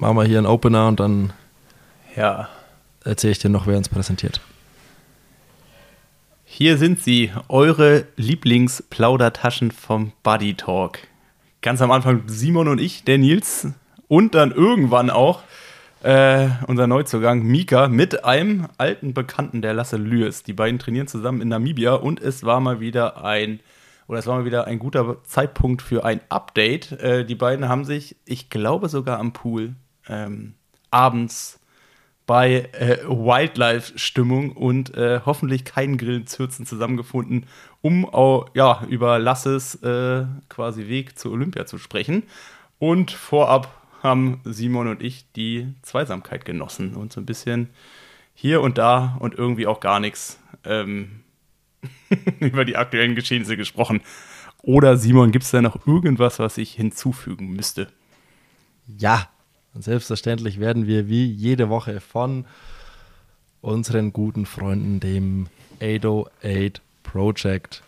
machen wir hier einen Opener und dann Ja, erzähle ich dir noch, wer uns präsentiert. hier sind sie, eure Lieblingsplaudertaschen vom Buddy Talk. Ganz am Anfang Simon und ich, der Nils und dann irgendwann auch äh, unser Neuzugang Mika mit einem alten Bekannten, der Lasse Lües. Die beiden trainieren zusammen in Namibia und es war mal wieder ein oder es war mal wieder ein guter Zeitpunkt für ein Update. Äh, die beiden haben sich, ich glaube sogar am Pool, ähm, abends bei äh, Wildlife-Stimmung und äh, hoffentlich keinen Grillenzürzen zusammengefunden, um auch, ja, über Lasses äh, quasi Weg zur Olympia zu sprechen. Und vorab haben Simon und ich die Zweisamkeit genossen und so ein bisschen hier und da und irgendwie auch gar nichts ähm, über die aktuellen Geschehnisse gesprochen. Oder Simon, gibt es da noch irgendwas, was ich hinzufügen müsste? Ja, und selbstverständlich werden wir wie jede Woche von unseren guten Freunden, dem 808 Project,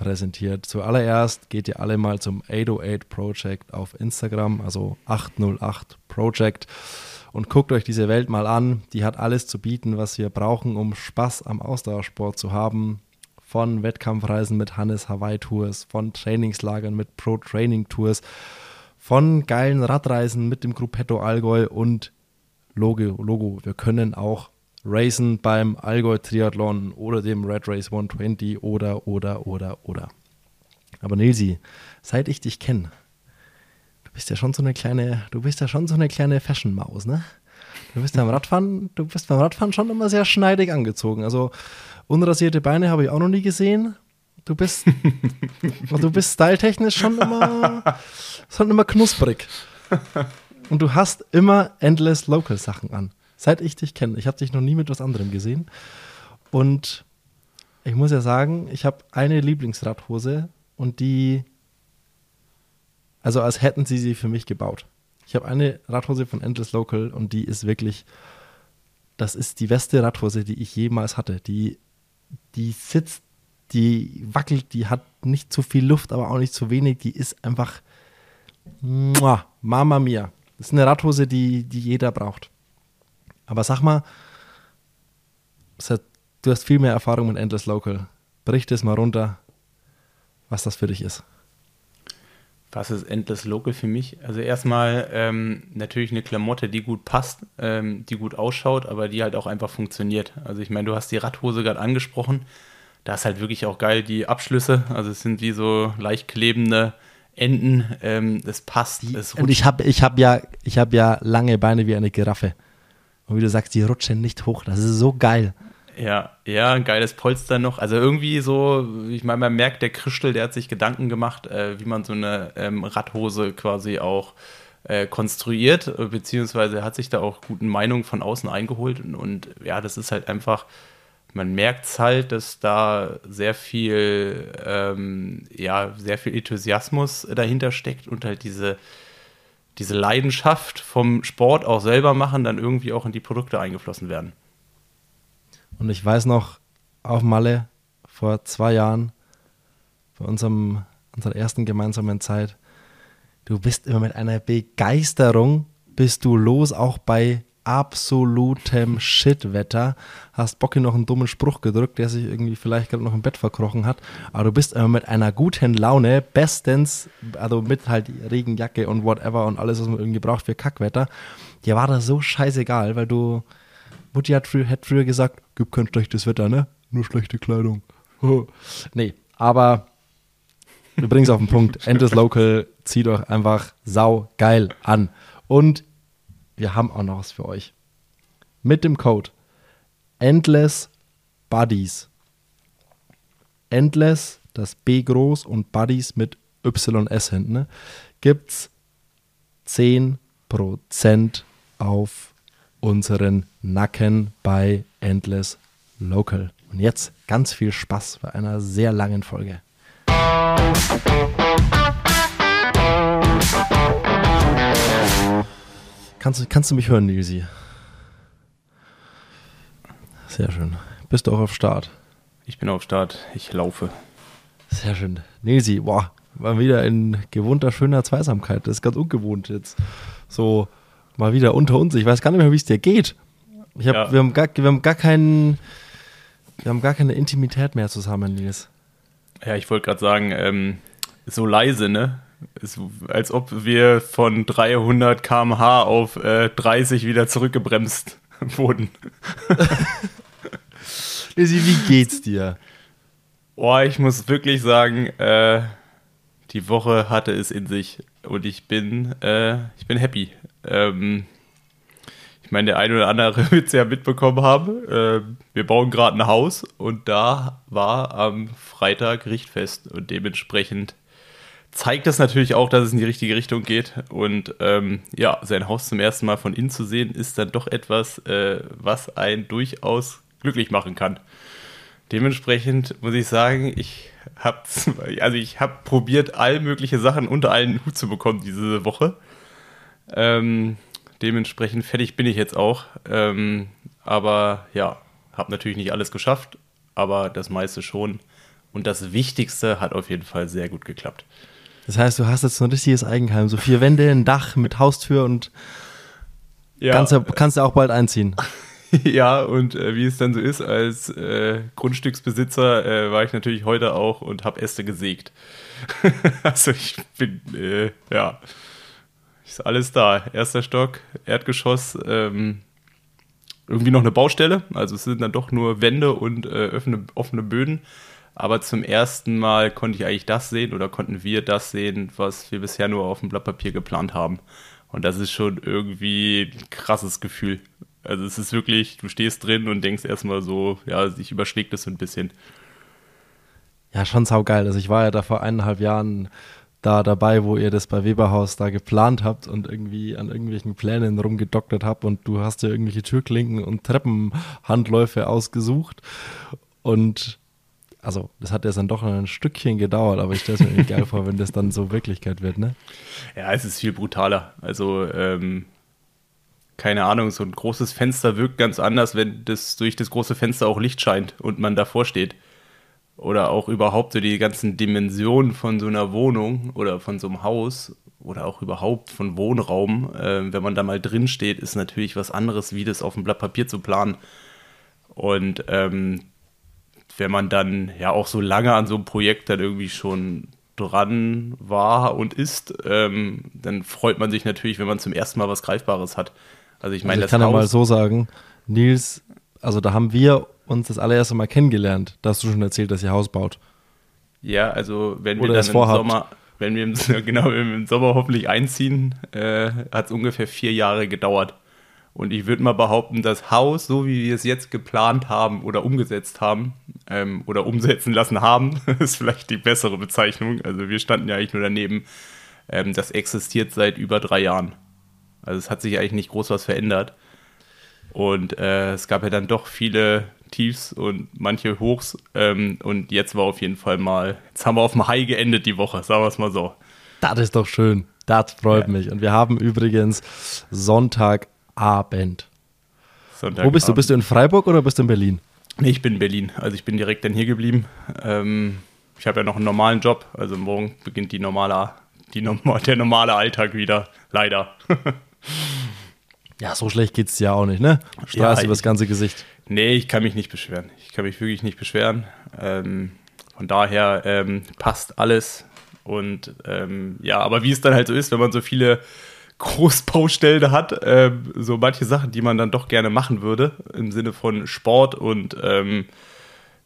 präsentiert. Zuallererst geht ihr alle mal zum 808 Project auf Instagram, also 808 Project, und guckt euch diese Welt mal an. Die hat alles zu bieten, was wir brauchen, um Spaß am Ausdauersport zu haben. Von Wettkampfreisen mit Hannes Hawaii Tours, von Trainingslagern mit Pro Training Tours, von geilen Radreisen mit dem Gruppetto Allgäu und Logo, Logo. Wir können auch racen beim Allgäu Triathlon oder dem Red Race 120 oder, oder, oder, oder. Aber Nilsi, seit ich dich kenne, du bist ja schon so eine kleine, du bist ja schon so eine kleine Fashion-Maus, ne? Du bist beim Radfahren, du bist beim Radfahren schon immer sehr schneidig angezogen. Also unrasierte Beine habe ich auch noch nie gesehen. Du bist, du bist styletechnisch schon immer, schon immer knusprig. Und du hast immer endless Local Sachen an. Seit ich dich kenne. Ich habe dich noch nie mit was anderem gesehen. Und ich muss ja sagen, ich habe eine Lieblingsradhose und die, also als hätten sie sie für mich gebaut. Ich habe eine Radhose von Endless Local und die ist wirklich, das ist die beste Radhose, die ich jemals hatte. Die, die sitzt, die wackelt, die hat nicht zu viel Luft, aber auch nicht zu wenig. Die ist einfach, muah, Mama mia. Das ist eine Radhose, die, die jeder braucht. Aber sag mal, du hast viel mehr Erfahrung mit Endless Local. Brich das mal runter, was das für dich ist. Was ist Endless Local für mich? Also erstmal ähm, natürlich eine Klamotte, die gut passt, ähm, die gut ausschaut, aber die halt auch einfach funktioniert. Also ich meine, du hast die Radhose gerade angesprochen. Da ist halt wirklich auch geil die Abschlüsse. Also es sind wie so leicht klebende Enden. Ähm, das passt. Das Und ich habe ich hab ja, ich hab ja lange Beine wie eine Giraffe. Und wie du sagst, die rutschen nicht hoch. Das ist so geil. Ja, ja, ein geiles Polster noch. Also irgendwie so, ich meine, man merkt, der Christel, der hat sich Gedanken gemacht, äh, wie man so eine ähm, Radhose quasi auch äh, konstruiert, beziehungsweise hat sich da auch guten Meinungen von außen eingeholt. Und, und ja, das ist halt einfach, man merkt es halt, dass da sehr viel, ähm, ja, sehr viel Enthusiasmus dahinter steckt und halt diese, diese Leidenschaft vom Sport auch selber machen, dann irgendwie auch in die Produkte eingeflossen werden. Und ich weiß noch, auf Malle vor zwei Jahren, bei unserem, unserer ersten gemeinsamen Zeit, du bist immer mit einer Begeisterung, bist du los, auch bei absolutem Shitwetter. Hast Bocki noch einen dummen Spruch gedrückt, der sich irgendwie vielleicht gerade noch im Bett verkrochen hat. Aber du bist immer mit einer guten Laune, bestens, also mit halt Regenjacke und whatever und alles, was man irgendwie braucht für Kackwetter. Dir war das so scheißegal, weil du, Mutti hat, früher, hat früher gesagt, gibt kein schlechtes Wetter, ne? Nur schlechte Kleidung. nee, aber du bringst auf den Punkt. Endless Local, zieht euch einfach sau geil an. Und wir haben auch noch was für euch. Mit dem Code Endless Buddies. Endless, das B groß und Buddies mit YS hinten, ne, gibt's 10% auf unseren Nacken bei Endless Local. Und jetzt ganz viel Spaß bei einer sehr langen Folge. Kannst, kannst du mich hören, Nilsi? Sehr schön. Bist du auch auf Start? Ich bin auf Start, ich laufe. Sehr schön. Nilsi, boah, war wieder in gewohnter, schöner Zweisamkeit. Das ist ganz ungewohnt jetzt. So mal wieder unter uns. Ich weiß gar nicht mehr, wie es dir geht. Ich hab, Ja. wir, haben gar, wir haben gar keinen, wir haben gar keine Intimität mehr zusammen, Nils. Ja, ich wollte gerade sagen, ähm, so leise, ne? Ist, als ob wir von 300 km/h auf äh, 30 wieder zurückgebremst wurden. Lizzie, wie geht's dir? Boah, ich muss wirklich sagen, äh, die Woche hatte es in sich und ich bin, äh, ich bin happy. Ähm, ich meine, der eine oder andere wird es ja mitbekommen haben. Äh, wir bauen gerade ein Haus und da war am Freitag Richtfest und dementsprechend zeigt das natürlich auch, dass es in die richtige Richtung geht. Und ähm, ja, sein Haus zum ersten Mal von innen zu sehen, ist dann doch etwas, äh, was einen durchaus glücklich machen kann. Dementsprechend muss ich sagen, ich habe also ich habe probiert, all mögliche Sachen unter einen Hut zu bekommen diese Woche. Ähm, dementsprechend fertig bin ich jetzt auch. Ähm, aber ja, habe natürlich nicht alles geschafft, aber das meiste schon. Und das Wichtigste hat auf jeden Fall sehr gut geklappt. Das heißt, du hast jetzt ein richtiges Eigenheim, so vier Wände, ein Dach mit Haustür und Ja, kannst, ja, kannst ja auch bald einziehen. ja und äh, wie es dann so ist, als äh, Grundstücksbesitzer äh, war ich natürlich heute auch und habe Äste gesägt. also ich bin, äh, ja, ist alles da. Erster Stock, Erdgeschoss, ähm, irgendwie noch eine Baustelle. Also es sind dann doch nur Wände und äh, offene, offene Böden. Aber zum ersten Mal konnte ich eigentlich das sehen oder konnten wir das sehen, was wir bisher nur auf dem Blatt Papier geplant haben. Und das ist schon irgendwie ein krasses Gefühl. Also es ist wirklich, du stehst drin und denkst erstmal so, ja, sich überschlägt es so ein bisschen. Ja, schon saugeil. Also ich war ja da vor eineinhalb Jahren da dabei, wo ihr das bei Weberhaus da geplant habt und irgendwie an irgendwelchen Plänen rumgedoktert habt und du hast dir irgendwelche Türklinken und Treppenhandläufe ausgesucht und also das hat jetzt dann doch ein Stückchen gedauert, aber ich stelle es mir geil vor, wenn das dann so Wirklichkeit wird, ne? Ja, es ist viel brutaler. Also, ähm, keine Ahnung, so ein großes Fenster wirkt ganz anders, wenn das durch das große Fenster auch Licht scheint und man davor steht. Oder auch überhaupt so die ganzen Dimensionen von so einer Wohnung oder von so einem Haus oder auch überhaupt von Wohnraum, äh, wenn man da mal drin steht, ist natürlich was anderes, wie das auf dem Blatt Papier zu planen. Und ähm, wenn man dann ja auch so lange an so einem Projekt dann irgendwie schon dran war und ist, ähm, dann freut man sich natürlich, wenn man zum ersten Mal was Greifbares hat. Also ich meine, Also ich das kann ja mal Haus, so sagen, Nils, also da haben wir uns das allererste Mal kennengelernt. Da hast du schon erzählt, dass ihr Haus baut. ja, also wenn Oder wir dann im vorhabt. Sommer, wenn wir im, genau, wenn wir im Sommer hoffentlich einziehen, äh, hat es ungefähr vier Jahre gedauert. Und ich würde mal behaupten, das Haus, so wie wir es jetzt geplant haben oder umgesetzt haben, ähm, oder umsetzen lassen haben, ist vielleicht die bessere Bezeichnung. Also wir standen ja eigentlich nur daneben. Ähm, das existiert seit über drei Jahren. Also es hat sich eigentlich nicht groß was verändert. Und äh, es gab ja dann doch viele Tiefs und manche Hochs. Ähm, und jetzt war auf jeden Fall mal, jetzt haben wir auf dem High geendet die Woche, sagen wir es mal so. Das ist doch schön. Das freut Ja. mich. Und wir haben übrigens Sonntagabend. Sonntag Wo bist du? Bist du in Freiburg oder bist du in Berlin? Nee, ich bin in Berlin. Also ich bin direkt dann hier geblieben. Ähm, ich habe ja noch einen normalen Job. Also morgen beginnt die normale, die der normale Alltag wieder. Leider. Ja, so schlecht geht's dir ja auch nicht, ne? Straß Ja, übers ich- ganze Gesicht. Nee, ich kann mich nicht beschweren. Ich kann mich wirklich nicht beschweren. Ähm, von daher ähm, passt alles. Und ähm, ja, aber wie es dann halt so ist, wenn man so viele Großbaustellen hat, ähm, so manche Sachen, die man dann doch gerne machen würde, im Sinne von Sport und ähm,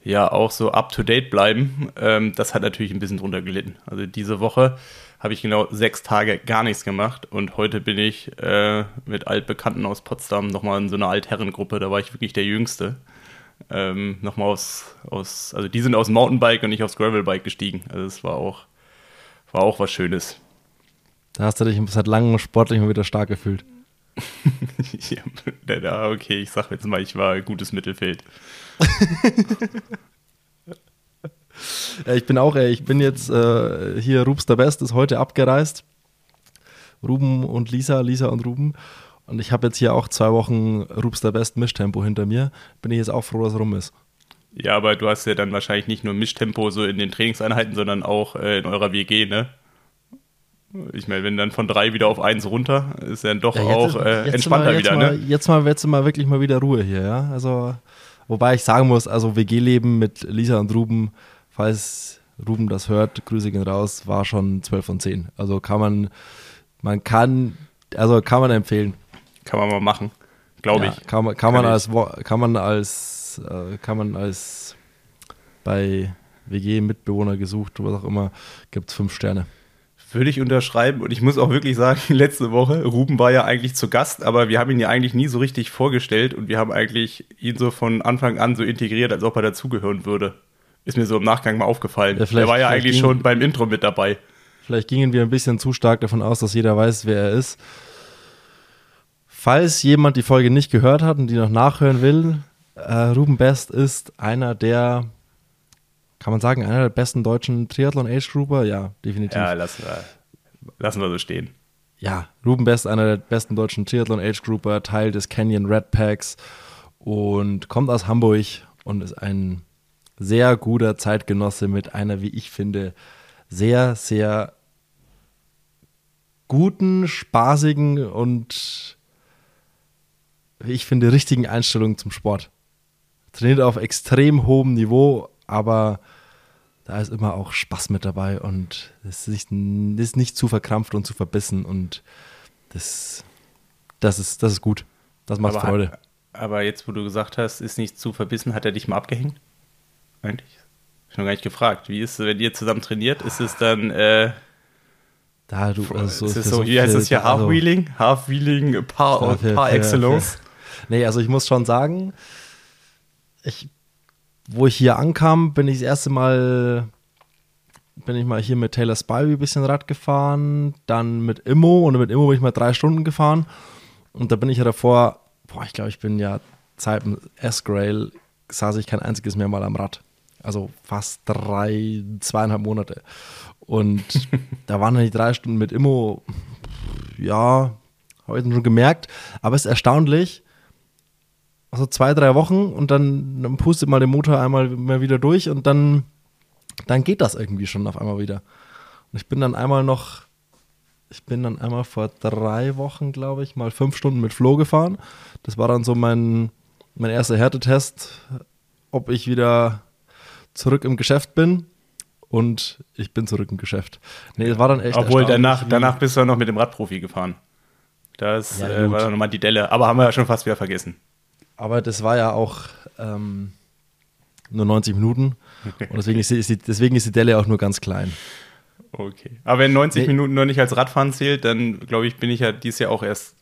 ja auch so up-to-date bleiben, ähm, das hat natürlich ein bisschen drunter gelitten. Also diese Woche habe ich genau sechs Tage gar nichts gemacht und heute bin ich äh, mit Altbekannten aus Potsdam nochmal in so einer Altherrengruppe, da war ich wirklich der Jüngste. Ähm, nochmal aus, aus, also die sind aus Mountainbike und ich aufs Gravelbike gestiegen. Also es war auch, war auch was Schönes. Da hast du dich seit langem sportlich mal wieder stark gefühlt. ja, okay, ich sag jetzt mal, ich war ein gutes Mittelfeld. Ich bin auch, ey, ich bin jetzt äh, hier, Rubs der Best ist heute abgereist. Ruben und Lisa, Lisa und Ruben. Und ich habe jetzt hier auch zwei Wochen Rubs der Best Mischtempo hinter mir. Bin ich jetzt auch froh, dass rum ist. Ja, aber du hast ja dann wahrscheinlich nicht nur Mischtempo so in den Trainingseinheiten, sondern auch äh, in eurer WG, ne? Ich meine, wenn dann von drei wieder auf eins runter, ist dann doch ja, auch äh, entspannter mal, wieder, mal, ne? Jetzt mal, jetzt mal wirklich mal wieder Ruhe hier, ja. Also, wobei ich sagen muss, also WG-Leben mit Lisa und Ruben, falls Ruben das hört, Grüße gehen raus, war schon 12 von 10. Also kann man, man kann, also kann man empfehlen. Kann man mal machen, glaube ja, ich. Kann man, kann, kann man als, kann man als, äh, kann man als bei WG-Mitbewohner gesucht, was auch immer, gibt es fünf Sterne. Würde ich unterschreiben und ich muss auch wirklich sagen, letzte Woche, Ruben war ja eigentlich zu Gast, aber wir haben ihn ja eigentlich nie so richtig vorgestellt und wir haben eigentlich ihn so von Anfang an so integriert, als ob er dazugehören würde. Ist mir so im Nachgang mal aufgefallen. Ja, er war ja eigentlich ging, schon beim Intro mit dabei. Vielleicht gingen wir ein bisschen zu stark davon aus, dass jeder weiß, wer er ist. Falls jemand die Folge nicht gehört hat und die noch nachhören will, äh, Ruben Best ist einer der kann man sagen, einer der besten deutschen Triathlon-Age-Grouper? Ja, definitiv. Ja, lassen wir, lassen wir so stehen. Ja, Ruben Best, einer der besten deutschen Triathlon-Age-Grouper, Teil des Canyon Red Packs und kommt aus Hamburg und ist ein sehr guter Zeitgenosse mit einer, wie ich finde, sehr, sehr guten, spaßigen und, wie ich finde, richtigen Einstellung zum Sport. Trainiert auf extrem hohem Niveau, aber da ist immer auch Spaß mit dabei und es ist nicht, ist nicht zu verkrampft und zu verbissen und das, das, ist, das ist gut. Das macht aber Freude. Hat, aber jetzt, wo du gesagt hast, ist nicht zu verbissen, hat er dich mal abgehängt? Eigentlich? Ich noch gar nicht gefragt. Wie ist es, wenn ihr zusammen trainiert? Ist es dann. Äh, da du, also ist es so, wie heißt es hier? Half-Wheeling? Also, Half-Wheeling par, par excellence? Nee, also ich muss schon sagen, ich wo ich hier ankam, bin ich das erste Mal, bin ich mal hier mit Taylor Spivey ein bisschen Rad gefahren, dann mit Immo und mit Immo bin ich mal drei Stunden gefahren und da bin ich ja davor, boah, ich glaube, ich bin ja Zeit im S-Grail, saß ich kein einziges mehr mal am Rad. Also fast drei, zweieinhalb Monate. Und da waren dann die drei Stunden mit Immo, ja, habe ich dann schon gemerkt. Aber es ist erstaunlich, also zwei, drei Wochen und dann, dann pustet mal den Motor einmal mal wieder durch und dann, dann geht das irgendwie schon auf einmal wieder. Und ich bin dann einmal noch, ich bin dann einmal vor drei Wochen, glaube ich, mal fünf Stunden mit Flo gefahren. Das war dann so mein, mein erster Härtetest, ob ich wieder zurück im Geschäft bin. Und ich bin zurück im Geschäft. Nee, das war dann echt. Obwohl danach, danach bist du noch mit dem Radprofi gefahren. Das ja, äh, war dann nochmal die Delle, aber haben wir ja schon fast wieder vergessen. Aber das war ja auch ähm, nur 90 Minuten. Und deswegen ist, die, deswegen ist die Delle auch nur ganz klein. Okay. Aber wenn 90 nee. Minuten noch nicht als Radfahren zählt, dann glaube ich, bin ich ja dieses Jahr auch erst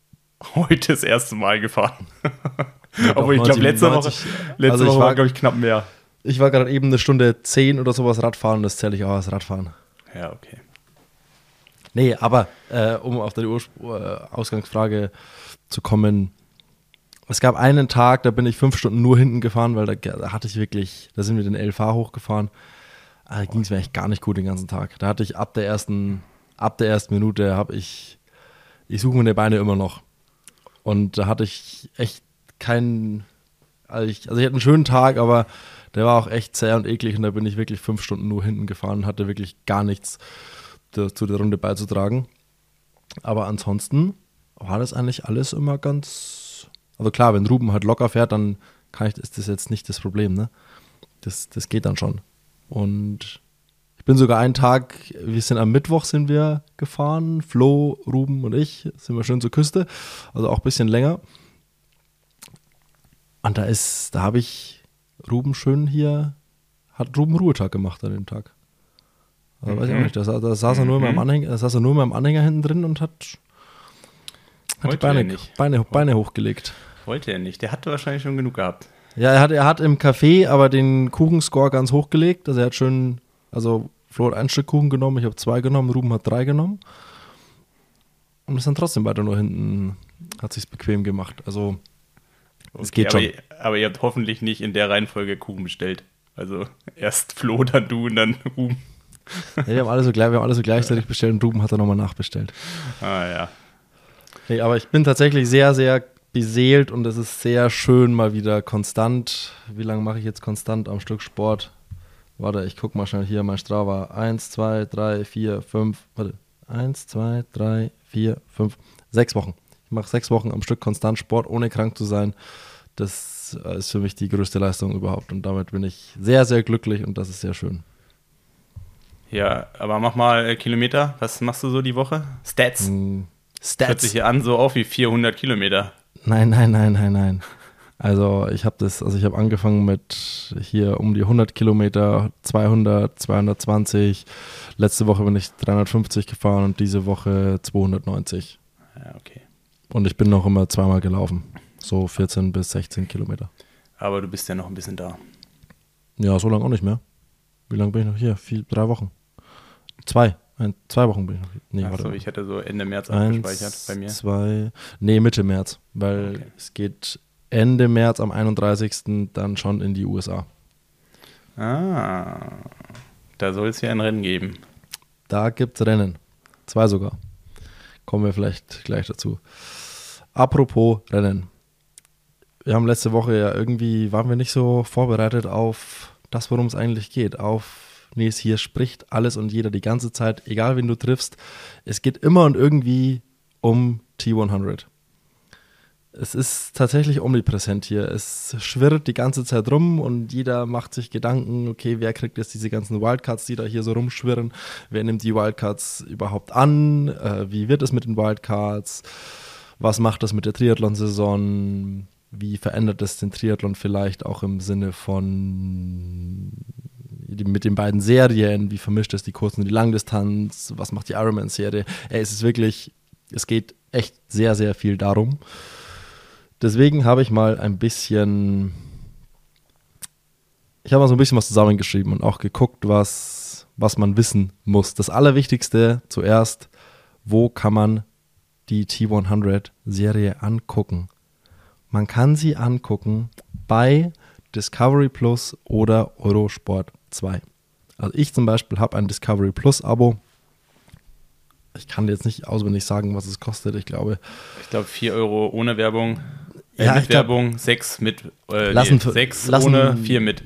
heute das erste Mal gefahren. Ja, Obwohl ich glaube, letzte 90, Woche, letzte also Woche war, glaube ich, knapp mehr. Ich war gerade eben eine Stunde 10 oder sowas Radfahren, das zähle ich auch als Radfahren. Ja, okay. Nee, aber äh, um auf die Urspr äh, Ausgangsfrage zu kommen, es gab einen Tag, da bin ich fünf Stunden nur hinten gefahren, weil da, da hatte ich wirklich, da sind wir den LV hochgefahren. Ah, da ging es mir echt gar nicht gut den ganzen Tag. Da hatte ich ab der ersten, ab der ersten Minute habe ich, ich suche meine Beine immer noch. Und da hatte ich echt keinen, also ich, also ich hatte einen schönen Tag, aber der war auch echt zäh und eklig und da bin ich wirklich fünf Stunden nur hinten gefahren und hatte wirklich gar nichts zu der Runde beizutragen. Aber ansonsten war das eigentlich alles immer ganz also klar, wenn Ruben halt locker fährt, dann kann ich, ist das jetzt nicht das Problem, ne? Das, das geht dann schon. Und ich bin sogar einen Tag, wir sind am Mittwoch sind wir gefahren, Flo, Ruben und ich, sind wir schön zur Küste, also auch ein bisschen länger. Und da ist, da habe ich Ruben schön hier, hat Ruben Ruhetag gemacht an dem Tag. Also mhm. weiß ich auch mhm. nicht, da, da saß er nur mhm. in meinem Anhänger, da saß er nur in meinem Anhänger hinten drin und hat, hat die Beine, Beine, Beine hochgelegt. Wollte er nicht. Der hatte wahrscheinlich schon genug gehabt. Ja, er hat, er hat im Café aber den Kuchenscore ganz hochgelegt. Also er hat schön, also Flo hat ein Stück Kuchen genommen, ich habe zwei genommen, Ruben hat drei genommen. Und ist dann trotzdem weiter nur hinten, hat sich's bequem gemacht. Also es okay, geht schon. Aber, aber, ihr habt hoffentlich nicht in der Reihenfolge Kuchen bestellt. Also erst Flo, dann du und dann Ruben. Ja, wir haben alle so, wir haben alle so gleichzeitig bestellt und Ruben hat dann nochmal nachbestellt. Ah ja. Nee, aber ich bin tatsächlich sehr, sehr beseelt und es ist sehr schön mal wieder konstant. Wie lange mache ich jetzt konstant am Stück Sport? Warte, ich gucke mal schnell hier mein Strava. 1, 2, 3, 4, 5, warte. eins, zwei, drei, vier, fünf, sechs Wochen. Ich mache sechs Wochen am Stück konstant Sport, ohne krank zu sein. Das äh, ist für mich die größte Leistung überhaupt. Und damit bin ich sehr, sehr glücklich und das ist sehr schön. Ja, aber mach mal äh, Kilometer. Was machst du so die Woche? Stats. Mm, Hört sich hier an so auf wie 400 Kilometer. Nein, nein, nein, nein, nein. Also ich habe das, also ich habe angefangen mit hier um die 100 Kilometer, 200, 220. Letzte Woche bin ich 350 gefahren und diese Woche 290. Ja, okay. Und ich bin noch immer zweimal gelaufen, so 14 bis 16 Kilometer. Aber du bist ja noch ein bisschen da. Ja, so lange auch nicht mehr. Wie lange bin ich noch hier? Vier, drei Wochen. Zwei. Ein, zwei Wochen bin ich noch. Nee, Achso, ich hätte so Ende März Eins, abgespeichert bei mir. Zwei, nee, Mitte März, weil Okay. es geht Ende März am 31. dann schon in die USA. Ah, da soll es ja ein Rennen geben. Da gibt es Rennen. Zwei sogar. Kommen wir vielleicht gleich dazu. Apropos Rennen. Wir haben letzte Woche ja irgendwie, waren wir nicht so vorbereitet auf das, worum es eigentlich geht. Auf, es hier spricht alles und jeder die ganze Zeit, egal wen du triffst. Es geht immer und irgendwie um T100. Es ist tatsächlich omnipräsent hier. Es schwirrt die ganze Zeit rum und jeder macht sich Gedanken, okay, wer kriegt jetzt diese ganzen Wildcards, die da hier so rumschwirren? Wer nimmt die Wildcards überhaupt an? Äh, wie wird es mit den Wildcards? Was macht das mit der Triathlon-Saison? Wie verändert es den Triathlon vielleicht auch im Sinne von mit den beiden Serien? Wie vermischt es die Kurzen und die Langdistanz? Was macht die Ironman-Serie? Es ist wirklich, es geht echt sehr, sehr viel darum. Deswegen habe ich mal ein bisschen, ich habe mal so ein bisschen was zusammengeschrieben und auch geguckt, was, was man wissen muss. Das Allerwichtigste zuerst, wo kann man die T100-Serie angucken? Man kann sie angucken bei Discovery Plus oder Eurosport 2. Also ich zum Beispiel habe ein Discovery Plus Abo. Ich kann dir jetzt nicht auswendig sagen, was es kostet. Ich glaube, Ich glaube 4 Euro ohne Werbung. Äh, Ja, mit glaub- Werbung, 6 mit. Äh, Lassen nee, für- 6 lassen- ohne, 4 mit.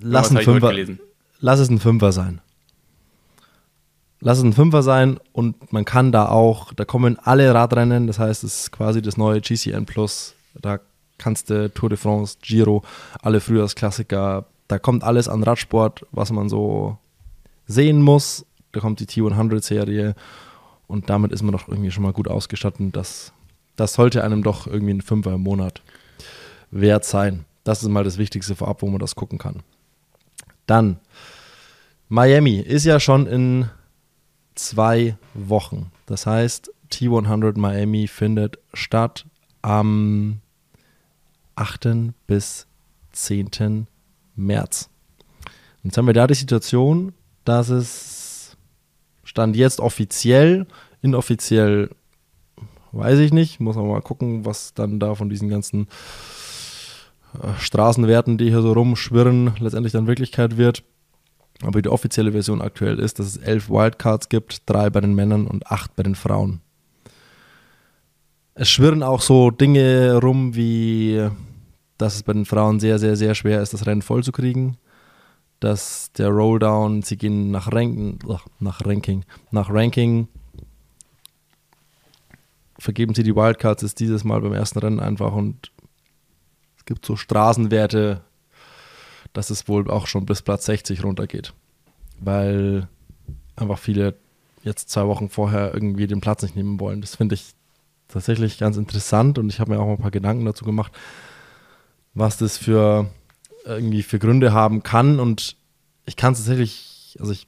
lass ein Fünfer, lass es ein Fünfer sein. Lass es ein Fünfer sein und man kann da auch, da kommen alle Radrennen, das heißt, es ist quasi das neue GCN Plus. Da kannst du Tour de France, Giro, alle Frühjahrsklassiker, da kommt alles an Radsport, was man so sehen muss. Da kommt die T100-Serie und damit ist man doch irgendwie schon mal gut ausgestattet. Das, das sollte einem doch irgendwie ein Fünfer im Monat wert sein. Das ist mal das Wichtigste vorab, wo man das gucken kann. Dann, Miami ist ja schon in zwei Wochen. Das heißt, T100 Miami findet statt am 8. bis 10. März. Jetzt haben wir da die Situation, dass es stand jetzt offiziell, inoffiziell weiß ich nicht, muss man mal gucken, was dann da von diesen ganzen äh, Straßenwerten, die hier so rumschwirren, letztendlich dann Wirklichkeit wird. Aber die offizielle Version aktuell ist, dass es elf Wildcards gibt, drei bei den Männern und acht bei den Frauen. Es schwirren auch so Dinge rum, wie dass es bei den Frauen sehr, sehr, sehr schwer ist, das Rennen voll zu kriegen. Dass der Rolldown, sie gehen nach Ranking, ach, nach Ranking, nach Ranking, vergeben sie die Wildcards, ist dieses Mal beim ersten Rennen einfach und es gibt so Straßenwerte, dass es wohl auch schon bis Platz 60 runtergeht. Weil einfach viele jetzt zwei Wochen vorher irgendwie den Platz nicht nehmen wollen. Das finde ich tatsächlich ganz interessant und ich habe mir auch mal ein paar Gedanken dazu gemacht, was das für irgendwie für Gründe haben kann und ich kann es tatsächlich, also ich,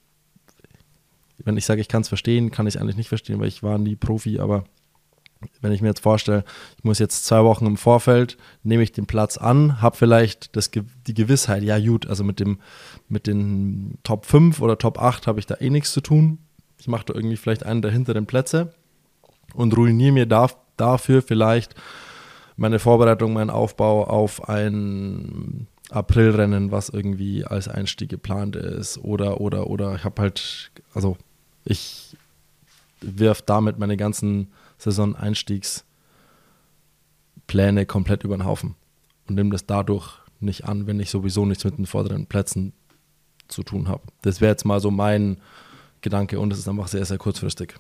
wenn ich sage, ich kann es verstehen, kann ich es eigentlich nicht verstehen, weil ich war nie Profi, aber wenn ich mir jetzt vorstelle, ich muss jetzt zwei Wochen im Vorfeld, nehme ich den Platz an, habe vielleicht das, die Gewissheit, ja gut, also mit, dem, mit den Top 5 oder Top 8 habe ich da eh nichts zu tun. Ich mache da irgendwie vielleicht einen der hinteren Plätze und ruiniere mir da, dafür vielleicht meine Vorbereitung, meinen Aufbau auf ein Aprilrennen, was irgendwie als Einstieg geplant ist. Oder, oder, oder ich habe halt, also ich wirf damit meine ganzen Saison-Einstiegspläne komplett über den Haufen und nehme das dadurch nicht an, wenn ich sowieso nichts mit den vorderen Plätzen zu tun habe. Das wäre jetzt mal so mein Gedanke und es ist einfach sehr, sehr kurzfristig.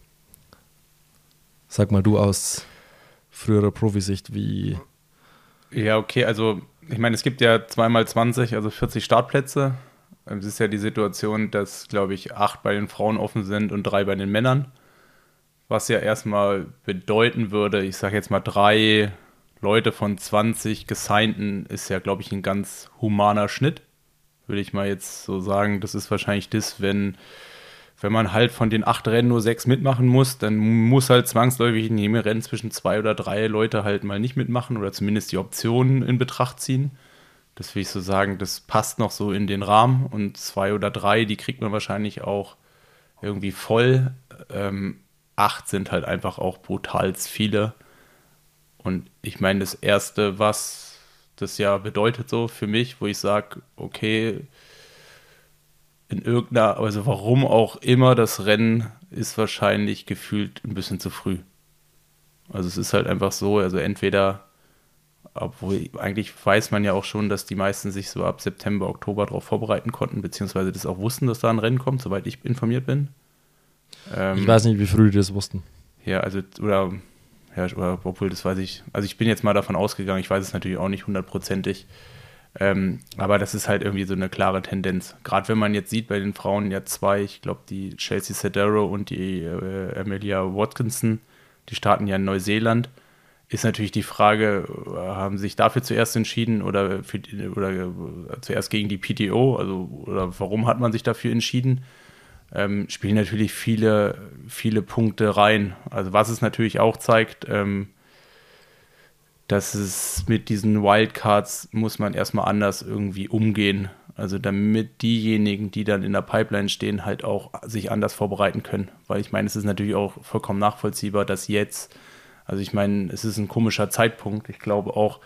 Sag mal du aus früherer Profisicht, wie. Ja, okay, also ich meine, es gibt ja zweimal 20, also 40 Startplätze. Es ist ja die Situation, dass, glaube ich, acht bei den Frauen offen sind und drei bei den Männern. Was ja erstmal bedeuten würde, ich sage jetzt mal drei Leute von 20 Gesignten ist ja, glaube ich, ein ganz humaner Schnitt. Würde ich mal jetzt so sagen. Das ist wahrscheinlich das, wenn wenn man halt von den acht Rennen nur sechs mitmachen muss, dann muss halt zwangsläufig in jedem Rennen zwischen zwei oder drei Leute halt mal nicht mitmachen oder zumindest die Optionen in Betracht ziehen. Das will ich so sagen, das passt noch so in den Rahmen und zwei oder drei, die kriegt man wahrscheinlich auch irgendwie voll. Ähm, acht sind halt einfach auch brutal viele. Und ich meine, das Erste, was das ja bedeutet so für mich, wo ich sage, okay, in irgendeiner, also warum auch immer, das Rennen ist wahrscheinlich gefühlt ein bisschen zu früh. Also es ist halt einfach so, also entweder, obwohl eigentlich weiß man ja auch schon, dass die meisten sich so ab September, Oktober darauf vorbereiten konnten, beziehungsweise das auch wussten, dass da ein Rennen kommt, soweit ich informiert bin. Ähm, ich weiß nicht, wie früh die das wussten. Ja, also, oder, ja, oder, obwohl das weiß ich, also ich bin jetzt mal davon ausgegangen, ich weiß es natürlich auch nicht hundertprozentig, ähm, aber das ist halt irgendwie so eine klare Tendenz. Gerade wenn man jetzt sieht bei den Frauen ja zwei, ich glaube die Chelsea Sedero und die äh, Amelia Watkinson, die starten ja in Neuseeland. Ist natürlich die Frage, haben sich dafür zuerst entschieden oder, für, oder äh, zuerst gegen die PTO? Also, oder warum hat man sich dafür entschieden? Ähm, spielen natürlich viele, viele Punkte rein. Also, was es natürlich auch zeigt, ähm, dass es mit diesen Wildcards muss man erstmal anders irgendwie umgehen. Also damit diejenigen, die dann in der Pipeline stehen, halt auch sich anders vorbereiten können. Weil ich meine, es ist natürlich auch vollkommen nachvollziehbar, dass jetzt, also ich meine, es ist ein komischer Zeitpunkt. Ich glaube auch,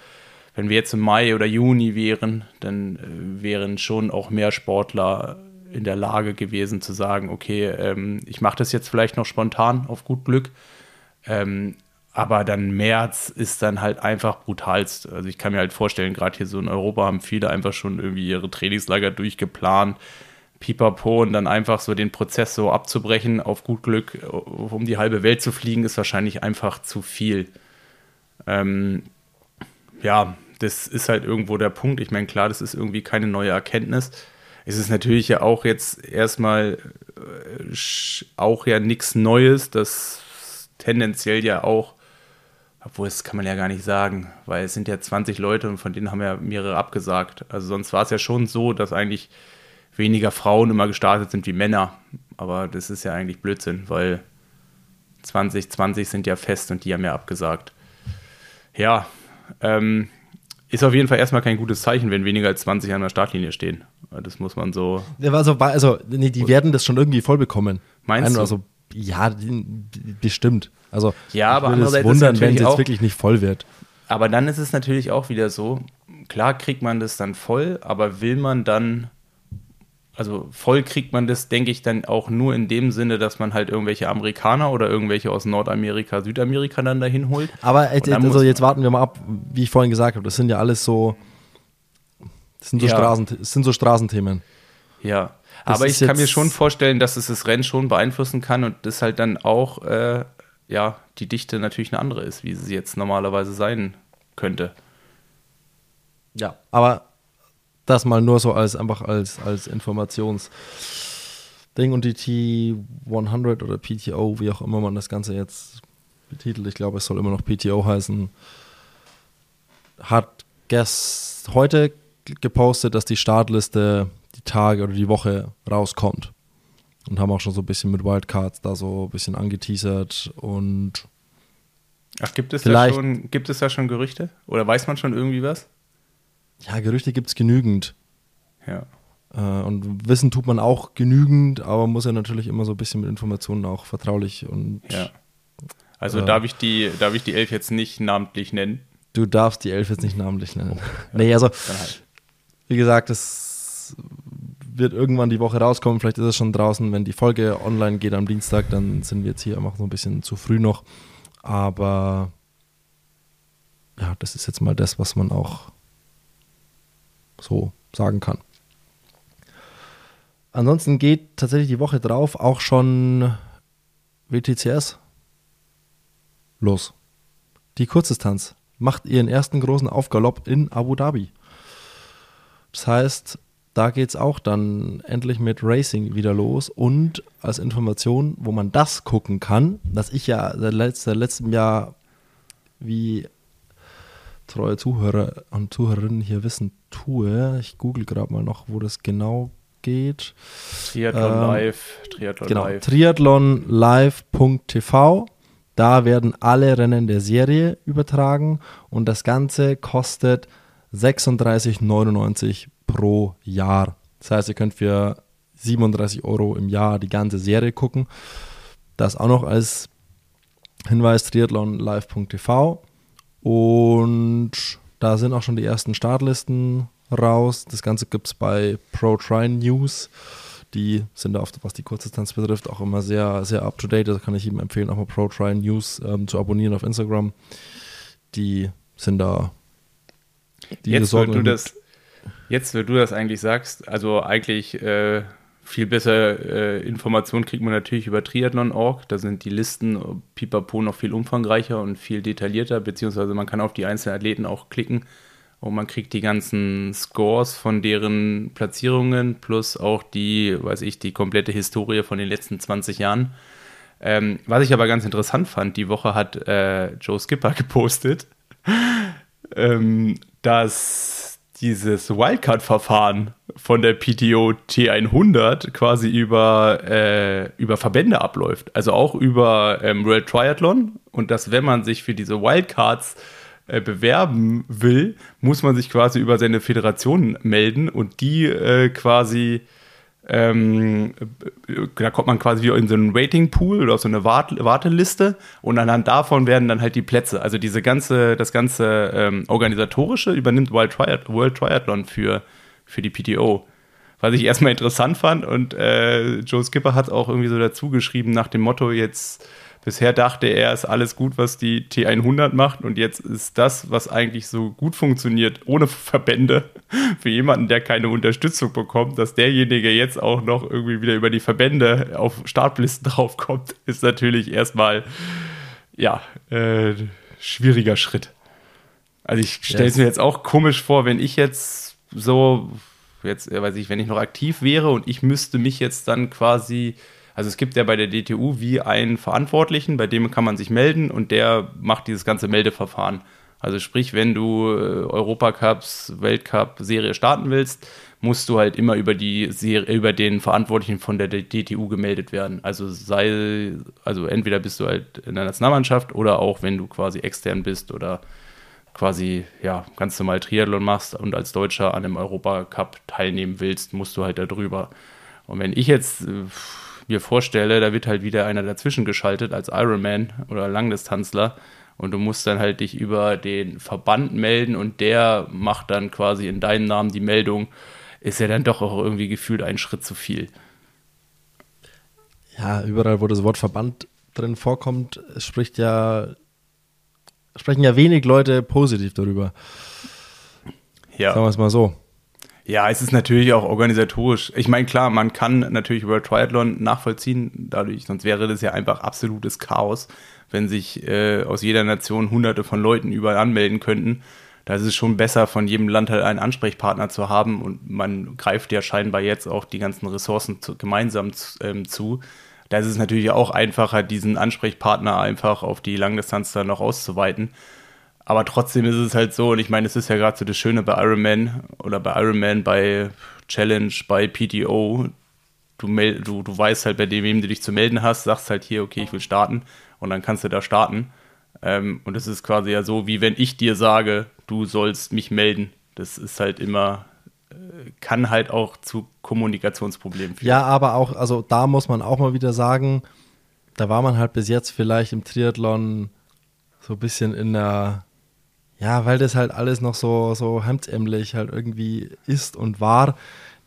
wenn wir jetzt im Mai oder Juni wären, dann äh, wären schon auch mehr Sportler in der Lage gewesen zu sagen, okay, ähm, ich mache das jetzt vielleicht noch spontan auf gut Glück. Ähm, aber dann März ist dann halt einfach brutalst. Also ich kann mir halt vorstellen, gerade hier so in Europa haben viele einfach schon irgendwie ihre Trainingslager durchgeplant, pipapo und dann einfach so den Prozess so abzubrechen, auf gut Glück, um die halbe Welt zu fliegen, ist wahrscheinlich einfach zu viel. Ähm, ja, das ist halt irgendwo der Punkt. Ich meine, klar, das ist irgendwie keine neue Erkenntnis. Es ist natürlich ja auch jetzt erstmal äh, auch ja nichts Neues, dass tendenziell ja auch obwohl, das kann man ja gar nicht sagen, weil es sind ja 20 Leute und von denen haben ja mehrere abgesagt. Also sonst war es ja schon so, dass eigentlich weniger Frauen immer gestartet sind wie Männer. Aber das ist ja eigentlich Blödsinn, weil 2020 sind ja fest und die haben ja abgesagt. Ja, ähm, ist auf jeden Fall erstmal kein gutes Zeichen, wenn weniger als 20 an der Startlinie stehen. Das muss man so. Also, also nee, die werden das schon irgendwie voll bekommen. Meinst du? Also, ja, bestimmt. Also ja, aber es wundern, wenn es jetzt wirklich nicht voll wird. Aber dann ist es natürlich auch wieder so, klar kriegt man das dann voll, aber will man dann, also voll kriegt man das, denke ich, dann auch nur in dem Sinne, dass man halt irgendwelche Amerikaner oder irgendwelche aus Nordamerika, Südamerika dann dahin holt. Aber äh, also jetzt warten wir mal ab, wie ich vorhin gesagt habe, das sind ja alles so, das sind so, ja. Straßen, das sind so Straßenthemen. Ja, das aber ich kann mir schon vorstellen, dass es das Rennen schon beeinflussen kann und das halt dann auch äh, ja, die Dichte natürlich eine andere ist, wie sie jetzt normalerweise sein könnte. Ja, aber das mal nur so als einfach als, als Informationsding und die T100 oder PTO, wie auch immer man das Ganze jetzt betitelt, ich glaube, es soll immer noch PTO heißen, hat gest heute gepostet, dass die Startliste die Tage oder die Woche rauskommt und haben auch schon so ein bisschen mit Wildcards da so ein bisschen angeteasert und Ach, gibt es, da schon, gibt es da schon Gerüchte? Oder weiß man schon irgendwie was? Ja, Gerüchte gibt es genügend. Ja. Äh, und Wissen tut man auch genügend, aber muss ja natürlich immer so ein bisschen mit Informationen auch vertraulich und. Ja. Also äh, darf, ich die, darf ich die Elf jetzt nicht namentlich nennen? Du darfst die Elf jetzt nicht namentlich nennen. Okay. nee, also, halt. wie gesagt, das wird irgendwann die Woche rauskommen. Vielleicht ist es schon draußen, wenn die Folge online geht am Dienstag, dann sind wir jetzt hier einfach so ein bisschen zu früh noch. Aber ja, das ist jetzt mal das, was man auch so sagen kann. Ansonsten geht tatsächlich die Woche drauf auch schon WTCS. los. Die Kurzdistanz macht ihren ersten großen Aufgalopp in Abu Dhabi. Das heißt, da geht es auch dann endlich mit Racing wieder los und als Information, wo man das gucken kann, dass ich ja seit letztem Jahr wie treue Zuhörer und Zuhörerinnen hier wissen tue. Ich google gerade mal noch, wo das genau geht. Triathlon ähm, Live, Triathlon genau, Live. Triathlonlive.tv. Da werden alle Rennen der Serie übertragen und das Ganze kostet 36,99 pro Jahr. Das heißt, ihr könnt für 37 Euro im Jahr die ganze Serie gucken. Das auch noch als Hinweis triathlonlive.tv. Und da sind auch schon die ersten Startlisten raus. Das Ganze gibt es bei Pro Try News. Die sind da, oft, was die Kurzdistanz betrifft, auch immer sehr, sehr up to date. Da kann ich ihm empfehlen, auch mal Pro Try News ähm, zu abonnieren auf Instagram. Die sind da. Die jetzt, weil du das, jetzt, wenn du das eigentlich sagst, also eigentlich äh, viel besser äh, Informationen kriegt man natürlich über Triathlon.org. Da sind die Listen pipapo noch viel umfangreicher und viel detaillierter, beziehungsweise man kann auf die einzelnen Athleten auch klicken und man kriegt die ganzen Scores von deren Platzierungen plus auch die, weiß ich, die komplette Historie von den letzten 20 Jahren. Ähm, was ich aber ganz interessant fand, die Woche hat äh, Joe Skipper gepostet, ähm, dass dieses Wildcard-Verfahren von der PTO T100 quasi über, äh, über Verbände abläuft. Also auch über ähm, World Triathlon. Und dass, wenn man sich für diese Wildcards äh, bewerben will, muss man sich quasi über seine Föderation melden und die äh, quasi ähm, da kommt man quasi wieder in so einen Rating Pool oder auf so eine Wart Warteliste und anhand davon werden dann halt die Plätze. Also diese ganze, das ganze ähm, organisatorische übernimmt World, Triath World Triathlon für, für die PTO. Was ich erstmal interessant fand und äh, Joe Skipper hat auch irgendwie so dazu geschrieben nach dem Motto jetzt Bisher dachte er, ist alles gut, was die T100 macht und jetzt ist das, was eigentlich so gut funktioniert, ohne Verbände, für jemanden, der keine Unterstützung bekommt, dass derjenige jetzt auch noch irgendwie wieder über die Verbände auf Startlisten draufkommt, ist natürlich erstmal, ja, äh, schwieriger Schritt. Also ich stelle es yes. mir jetzt auch komisch vor, wenn ich jetzt so, jetzt weiß ich, wenn ich noch aktiv wäre und ich müsste mich jetzt dann quasi also es gibt ja bei der DTU wie einen Verantwortlichen, bei dem kann man sich melden und der macht dieses ganze Meldeverfahren. Also sprich, wenn du äh, Europacups, Weltcup-Serie starten willst, musst du halt immer über die Serie, über den Verantwortlichen von der DTU gemeldet werden. Also sei, also entweder bist du halt in der Nationalmannschaft oder auch wenn du quasi extern bist oder quasi ja ganz normal Triathlon machst und als Deutscher an einem Europacup teilnehmen willst, musst du halt da drüber. Und wenn ich jetzt äh, mir vorstelle, da wird halt wieder einer dazwischen geschaltet als Ironman oder Langdistanzler und du musst dann halt dich über den Verband melden und der macht dann quasi in deinem Namen die Meldung, ist ja dann doch auch irgendwie gefühlt ein Schritt zu viel. Ja, überall, wo das Wort Verband drin vorkommt, spricht ja, sprechen ja wenig Leute positiv darüber. Ja. Sagen wir es mal so. Ja, es ist natürlich auch organisatorisch. Ich meine, klar, man kann natürlich World Triathlon nachvollziehen, dadurch, sonst wäre das ja einfach absolutes Chaos, wenn sich äh, aus jeder Nation hunderte von Leuten überall anmelden könnten. Da ist es schon besser, von jedem Land halt einen Ansprechpartner zu haben und man greift ja scheinbar jetzt auch die ganzen Ressourcen zu, gemeinsam ähm, zu. Da ist es natürlich auch einfacher, diesen Ansprechpartner einfach auf die Langdistanz dann noch auszuweiten. Aber trotzdem ist es halt so, und ich meine, es ist ja gerade so das Schöne bei Ironman oder bei Ironman, bei Challenge, bei PTO. Du, du, du weißt halt, bei dem, wem du dich zu melden hast, sagst halt hier, okay, ich will starten und dann kannst du da starten. Ähm, und es ist quasi ja so, wie wenn ich dir sage, du sollst mich melden. Das ist halt immer, äh, kann halt auch zu Kommunikationsproblemen führen. Ja, aber auch, also da muss man auch mal wieder sagen, da war man halt bis jetzt vielleicht im Triathlon so ein bisschen in der ja, weil das halt alles noch so, so hemdsärmlich halt irgendwie ist und war.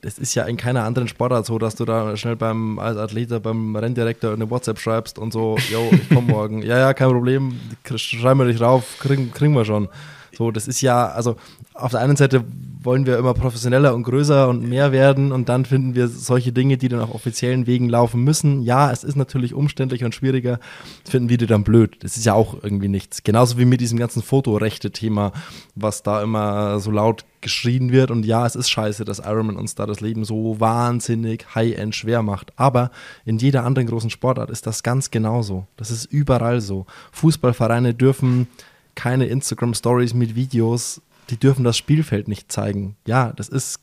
es ist ja in keiner anderen Sportart so, dass du da schnell beim als Athlet beim Renndirektor eine WhatsApp schreibst und so, yo, ich komme morgen. ja, ja, kein Problem, schreiben wir dich rauf, kriegen, kriegen wir schon. So, das ist ja, also auf der einen Seite wollen wir immer professioneller und größer und mehr werden und dann finden wir solche Dinge, die dann auf offiziellen Wegen laufen müssen. Ja, es ist natürlich umständlich und schwieriger, das finden wir dann blöd. Das ist ja auch irgendwie nichts. Genauso wie mit diesem ganzen Fotorechte-Thema, was da immer so laut geschrien wird. Und ja, es ist scheiße, dass Ironman uns da das Leben so wahnsinnig high-end schwer macht. Aber in jeder anderen großen Sportart ist das ganz genauso. Das ist überall so. Fußballvereine dürfen keine Instagram-Stories mit Videos die dürfen das Spielfeld nicht zeigen. Ja, das ist.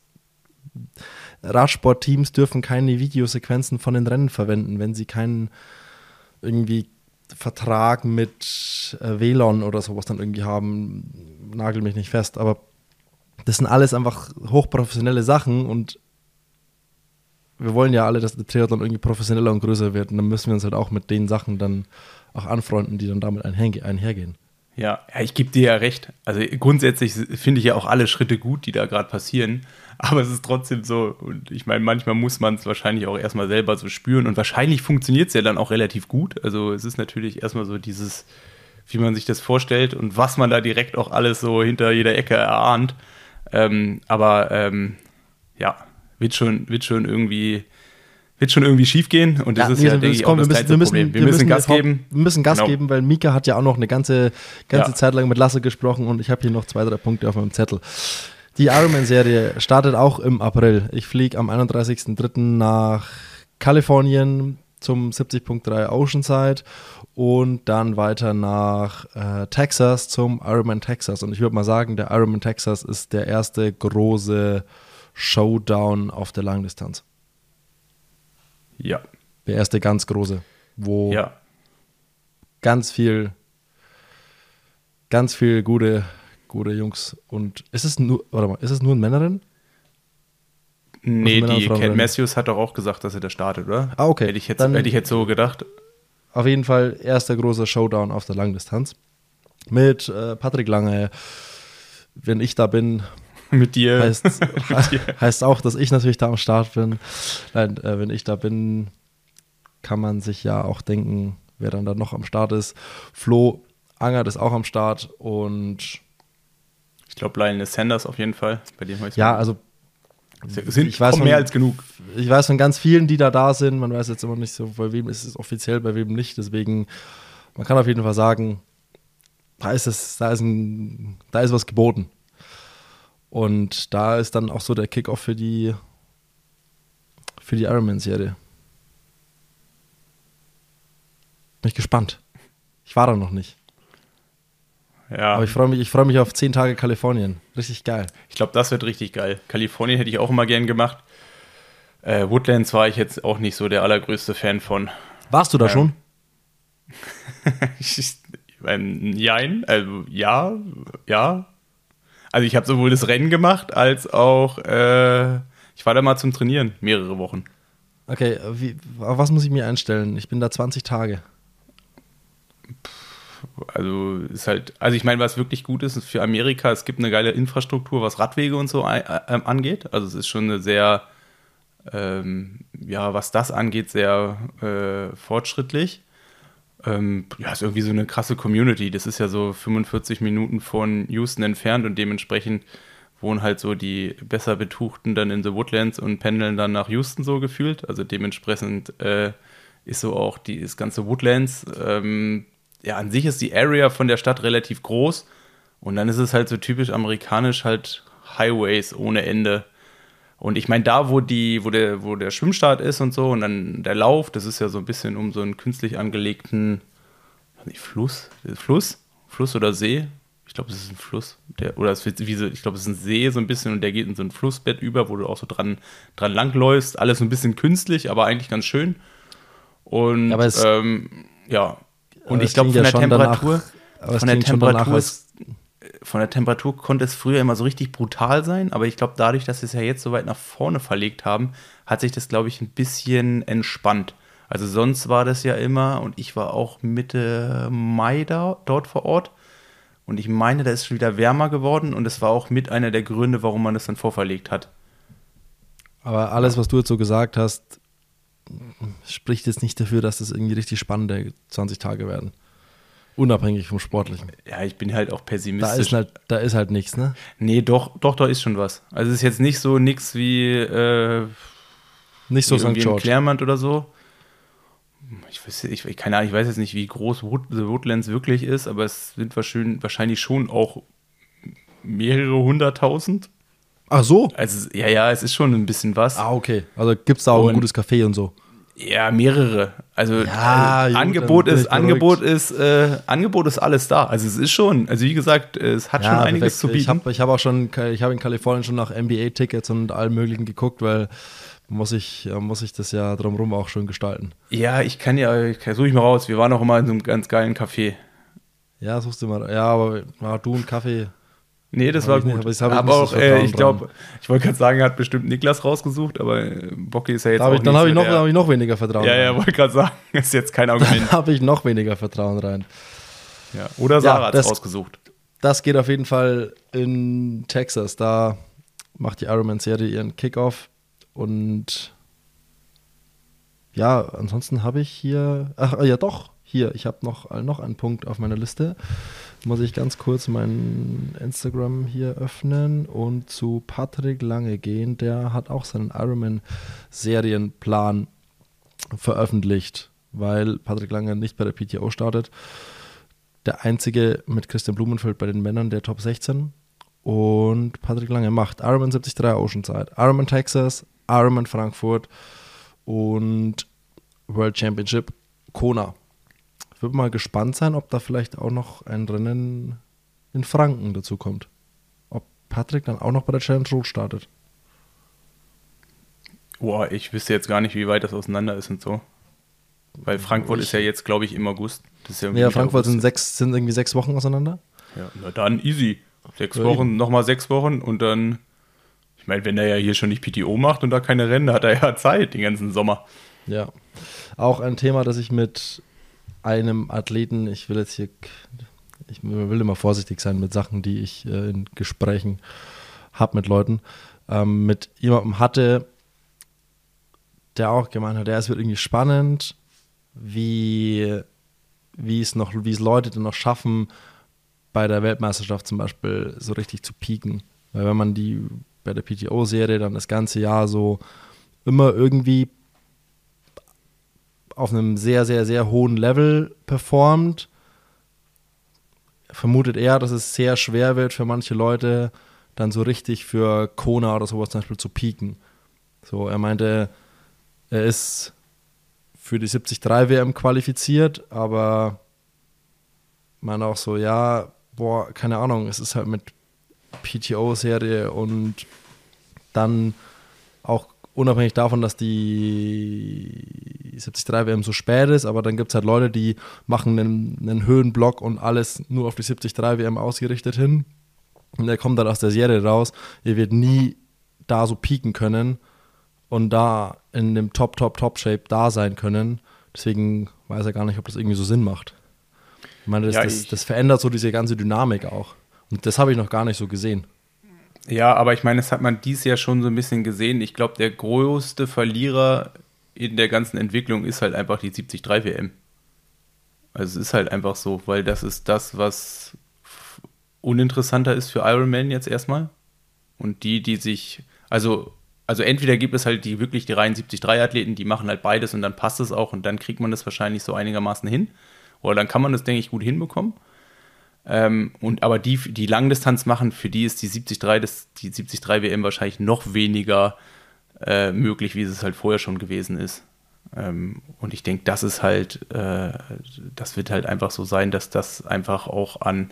Radsportteams dürfen keine Videosequenzen von den Rennen verwenden, wenn sie keinen irgendwie Vertrag mit äh, WLAN oder sowas dann irgendwie haben. Nagel mich nicht fest, aber das sind alles einfach hochprofessionelle Sachen und wir wollen ja alle, dass der Triathlon irgendwie professioneller und größer wird und dann müssen wir uns halt auch mit den Sachen dann auch anfreunden, die dann damit einhergehen. Ja, ja ich gebe dir ja recht. Also grundsätzlich finde ich ja auch alle Schritte gut, die da gerade passieren. Aber es ist trotzdem so, und ich meine, manchmal muss man es wahrscheinlich auch erstmal selber so spüren. Und wahrscheinlich funktioniert es ja dann auch relativ gut. Also es ist natürlich erstmal so dieses, wie man sich das vorstellt und was man da direkt auch alles so hinter jeder Ecke erahnt. Ähm, aber ähm, ja, wird schon, wird schon irgendwie wird schon irgendwie schief gehen und das ja, ist nee, ja, denke ich, auch das wir müssen, Problem. Wir, wir müssen, Gas geben. Wir müssen Gas genau. geben, weil Mika hat ja auch noch eine ganze, ganze ja. Zeit lang mit Lasse gesprochen und ich habe hier noch zwei, drei Punkte auf meinem Zettel. Die Ironman-Serie startet auch im April. Ich fliege am 31.03. nach Kalifornien zum 70.3 Oceanside und dann weiter nach äh, Texas zum Ironman Texas. Und ich würde mal sagen, der Ironman Texas ist der erste große Showdown auf der Langdistanz. Ja. Der erste ganz große, wo ja. ganz viel, ganz viel gute, gute Jungs und ist es nur, warte mal, ist es nur ein Männerin? Nee, die Cat Matthews hat doch auch gesagt, dass er da startet, oder? Ah, okay. Hätte ich, jetzt, Dann, hätte ich jetzt so gedacht. Auf jeden Fall erster großer Showdown auf der Langdistanz. Mit äh, Patrick Lange, wenn ich da bin, mit dir. Heißt, mit dir. heißt auch, dass ich natürlich da am Start bin. Nein, äh, wenn ich da bin, kann man sich ja auch denken, wer dann da noch am Start ist. Flo Angert ist auch am Start und ich glaube, Lionel Sanders auf jeden Fall. Bei dem ich Ja, also sind ich weiß von, mehr als genug. Ich weiß von ganz vielen, die da da sind. Man weiß jetzt immer nicht so, bei wem ist es offiziell, bei wem nicht. Deswegen, man kann auf jeden Fall sagen, da ist es, da ist ein, da ist was geboten. Und da ist dann auch so der Kickoff für die, für die Ironman-Serie. Bin ich gespannt. Ich war da noch nicht. Ja. Aber ich freue mich, freu mich auf zehn Tage Kalifornien. Richtig geil. Ich glaube, das wird richtig geil. Kalifornien hätte ich auch immer gern gemacht. Äh, Woodlands war ich jetzt auch nicht so der allergrößte Fan von. Warst du da ähm, schon? ich, ähm, jein, also ja, ja, also ich habe sowohl das Rennen gemacht, als auch, äh, ich war da mal zum Trainieren, mehrere Wochen. Okay, wie, auf was muss ich mir einstellen? Ich bin da 20 Tage. Also ist halt, also ich meine, was wirklich gut ist, ist für Amerika, es gibt eine geile Infrastruktur, was Radwege und so äh, angeht. Also es ist schon eine sehr, ähm, ja, was das angeht, sehr äh, fortschrittlich. Ähm, ja, ist irgendwie so eine krasse Community. Das ist ja so 45 Minuten von Houston entfernt und dementsprechend wohnen halt so die besser Betuchten dann in The Woodlands und pendeln dann nach Houston so gefühlt. Also dementsprechend äh, ist so auch die, das ganze Woodlands. Ähm, ja, an sich ist die Area von der Stadt relativ groß und dann ist es halt so typisch amerikanisch halt Highways ohne Ende. Und ich meine, da, wo die, wo der, wo der Schwimmstart ist und so, und dann der Lauf, das ist ja so ein bisschen um so einen künstlich angelegten nicht, Fluss, Fluss, Fluss oder See. Ich glaube, es ist ein Fluss, der, oder es wird wie so, ich glaube, es ist ein See so ein bisschen und der geht in so ein Flussbett über, wo du auch so dran, dran langläufst. Alles so ein bisschen künstlich, aber eigentlich ganz schön. Und aber es, ähm, ja, und ich glaube, von, der Temperatur, von der Temperatur ist von der Temperatur konnte es früher immer so richtig brutal sein, aber ich glaube, dadurch, dass sie es ja jetzt so weit nach vorne verlegt haben, hat sich das, glaube ich, ein bisschen entspannt. Also sonst war das ja immer, und ich war auch Mitte Mai da, dort vor Ort. Und ich meine, da ist schon wieder wärmer geworden und es war auch mit einer der Gründe, warum man das dann vorverlegt hat. Aber alles, was du jetzt so gesagt hast, spricht jetzt nicht dafür, dass das irgendwie richtig spannende 20 Tage werden. Unabhängig vom Sportlichen. Ja, ich bin halt auch Da pessimistisch. ist halt, da ist halt nichts, ne? nee, doch, doch, da ist schon was. Also es ist jetzt nicht so nix wie, äh, Nicht so wie St. George. Claremont oder so. Ich weiß, ich, keine Ahnung, ich weiß jetzt nicht, wie groß Wood, The Woodlands wirklich ist, aber es sind wahrscheinlich, schon auch mehrere hunderttausend. Ach so? Also, ja, ja, es ist schon ein bisschen was. Ah, okay. Also gibt es da auch ein Und- gutes Café und so. Ja, mehrere. Also Ja, äh, gut, Angebot ist Angebot ist äh, Angebot ist alles da. Also es ist schon, also wie gesagt, es hat schon einiges perfekt. zu bieten. Ich habe ich hab auch schon, ich habe in Kalifornien schon nach NBA-Tickets und allem möglichen geguckt, weil muss ich, muss ich das ja drumherum auch schön gestalten. ja, ich kann ja, ich kann, suche ich mal raus. Wir waren auch immer in so einem ganz geilen Café. Ja, suchst du mal. Ja, aber ja, du und Kaffee. Nee, das Hab war nicht, gut. aber ich aber auch, äh, ich glaube, ich wollte gerade sagen, er hat bestimmt Niklas rausgesucht, aber äh, Bocki ist ja jetzt Da auch ich, dann habe ich, noch- hab ich noch weniger Vertrauen Ja, ja, rein. wollte gerade sagen, ist jetzt kein Argument. Dann habe ich noch weniger Vertrauen rein. ja. Oder Sarah hat das- es ausgesucht. Das geht auf jeden Fall in Texas. Da macht die Ironman-Serie ihren Kickoff. Und ja, ansonsten habe ich hier. Ach ja, doch. Hier, ich habe noch, noch einen Punkt auf meiner Liste. Muss ich ganz kurz mein Instagram hier öffnen und zu Patrick Lange gehen. Der hat auch seinen Ironman-Serienplan veröffentlicht, weil Patrick Lange nicht bei der PTO startet der einzige mit Christian Blumenfeld bei den Männern der Top 16. Und Patrick Lange macht Ironman 73 Oceanside, Ironman Texas, Ironman Frankfurt und World Championship Kona. Würde mal gespannt sein, ob da vielleicht auch noch ein Rennen in Franken dazu kommt. Ob Patrick dann auch noch bei der Challenge Rot startet. Boah, ich wüsste jetzt gar nicht, wie weit das auseinander ist und so. Weil Frankfurt Ich- ist ja jetzt, glaube ich, im August. Das ja Ja, Frankfurt sind, sechs, sind irgendwie sechs Wochen auseinander. Ja, na dann easy. Sechs Ja, Wochen, nochmal sechs Wochen und dann. Ich meine, wenn er ja hier schon nicht PTO macht und da keine Rennen, hat er ja Zeit den ganzen Sommer. Ja. Auch ein Thema, das ich mit einem Athleten, ich will jetzt hier, ich will immer vorsichtig sein mit Sachen, die ich äh, in Gesprächen habe mit Leuten, ähm, mit jemandem hatte, der auch gemeint hat, ja, es wird irgendwie spannend, wie, wie es noch, wie es Leute dann noch schaffen, bei der Weltmeisterschaft zum Beispiel so richtig zu pieken. Weil wenn man die bei der PTO-Serie dann das ganze Jahr so immer irgendwie auf einem sehr, sehr, sehr hohen Level performt, vermutet er, dass es sehr schwer wird für manche Leute, dann so richtig für Kona oder sowas zum Beispiel zu pieken. So, er meinte, er ist für die 73 WM qualifiziert, aber man auch so, ja, boah, keine Ahnung, es ist halt mit PTO-Serie und dann auch unabhängig davon, dass die 73 WM so spät ist, aber dann gibt es halt Leute, die machen einen, einen Höhenblock und alles nur auf die 73 WM ausgerichtet hin. Und er kommt dann aus der Serie raus. Er wird nie da so pieken können und da in dem Top, Top, Top-Shape da sein können. Deswegen weiß er gar nicht, ob das irgendwie so Sinn macht. Ich meine, das, Ja, das, das verändert so diese ganze Dynamik auch. Und das habe ich noch gar nicht so gesehen. Ja, aber ich meine, das hat man dies Jahr schon so ein bisschen gesehen. Ich glaube, der größte Verlierer in der ganzen Entwicklung ist halt einfach die 73 WM. Also es ist halt einfach so, weil das ist das, was uninteressanter ist für Ironman jetzt erstmal. Und die, die sich, also, also entweder gibt es halt die wirklich die reinen 73 Athleten, die machen halt beides und dann passt es auch und dann kriegt man das wahrscheinlich so einigermaßen hin. Oder dann kann man das, denke ich, gut hinbekommen. Ähm, und aber die, die Langdistanz machen, für die ist die 73, das, die 73 WM wahrscheinlich noch weniger äh, möglich, wie es halt vorher schon gewesen ist. Ähm, und ich denke, das ist halt, äh, das wird halt einfach so sein, dass das einfach auch an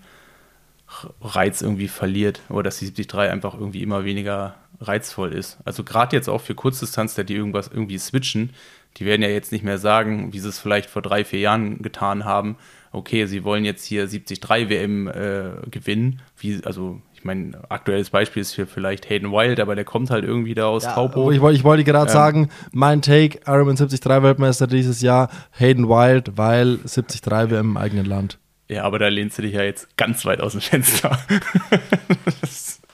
Reiz irgendwie verliert oder dass die 73 einfach irgendwie immer weniger reizvoll ist. Also gerade jetzt auch für Kurzdistanzler, die irgendwas irgendwie switchen, die werden ja jetzt nicht mehr sagen, wie sie es vielleicht vor drei, vier Jahren getan haben, okay, sie wollen jetzt hier 73 WM äh, gewinnen. Wie, also ich meine, aktuelles Beispiel ist hier vielleicht Hayden Wild, aber der kommt halt irgendwie da aus Taupo. Ich, wollte- ich wollte gerade Ähm. sagen, mein Take, Ironman 73 Weltmeister dieses Jahr, Hayden Wild, weil 73 WM im eigenen Land. Ja, aber da lehnst du dich ja jetzt ganz weit aus dem Fenster.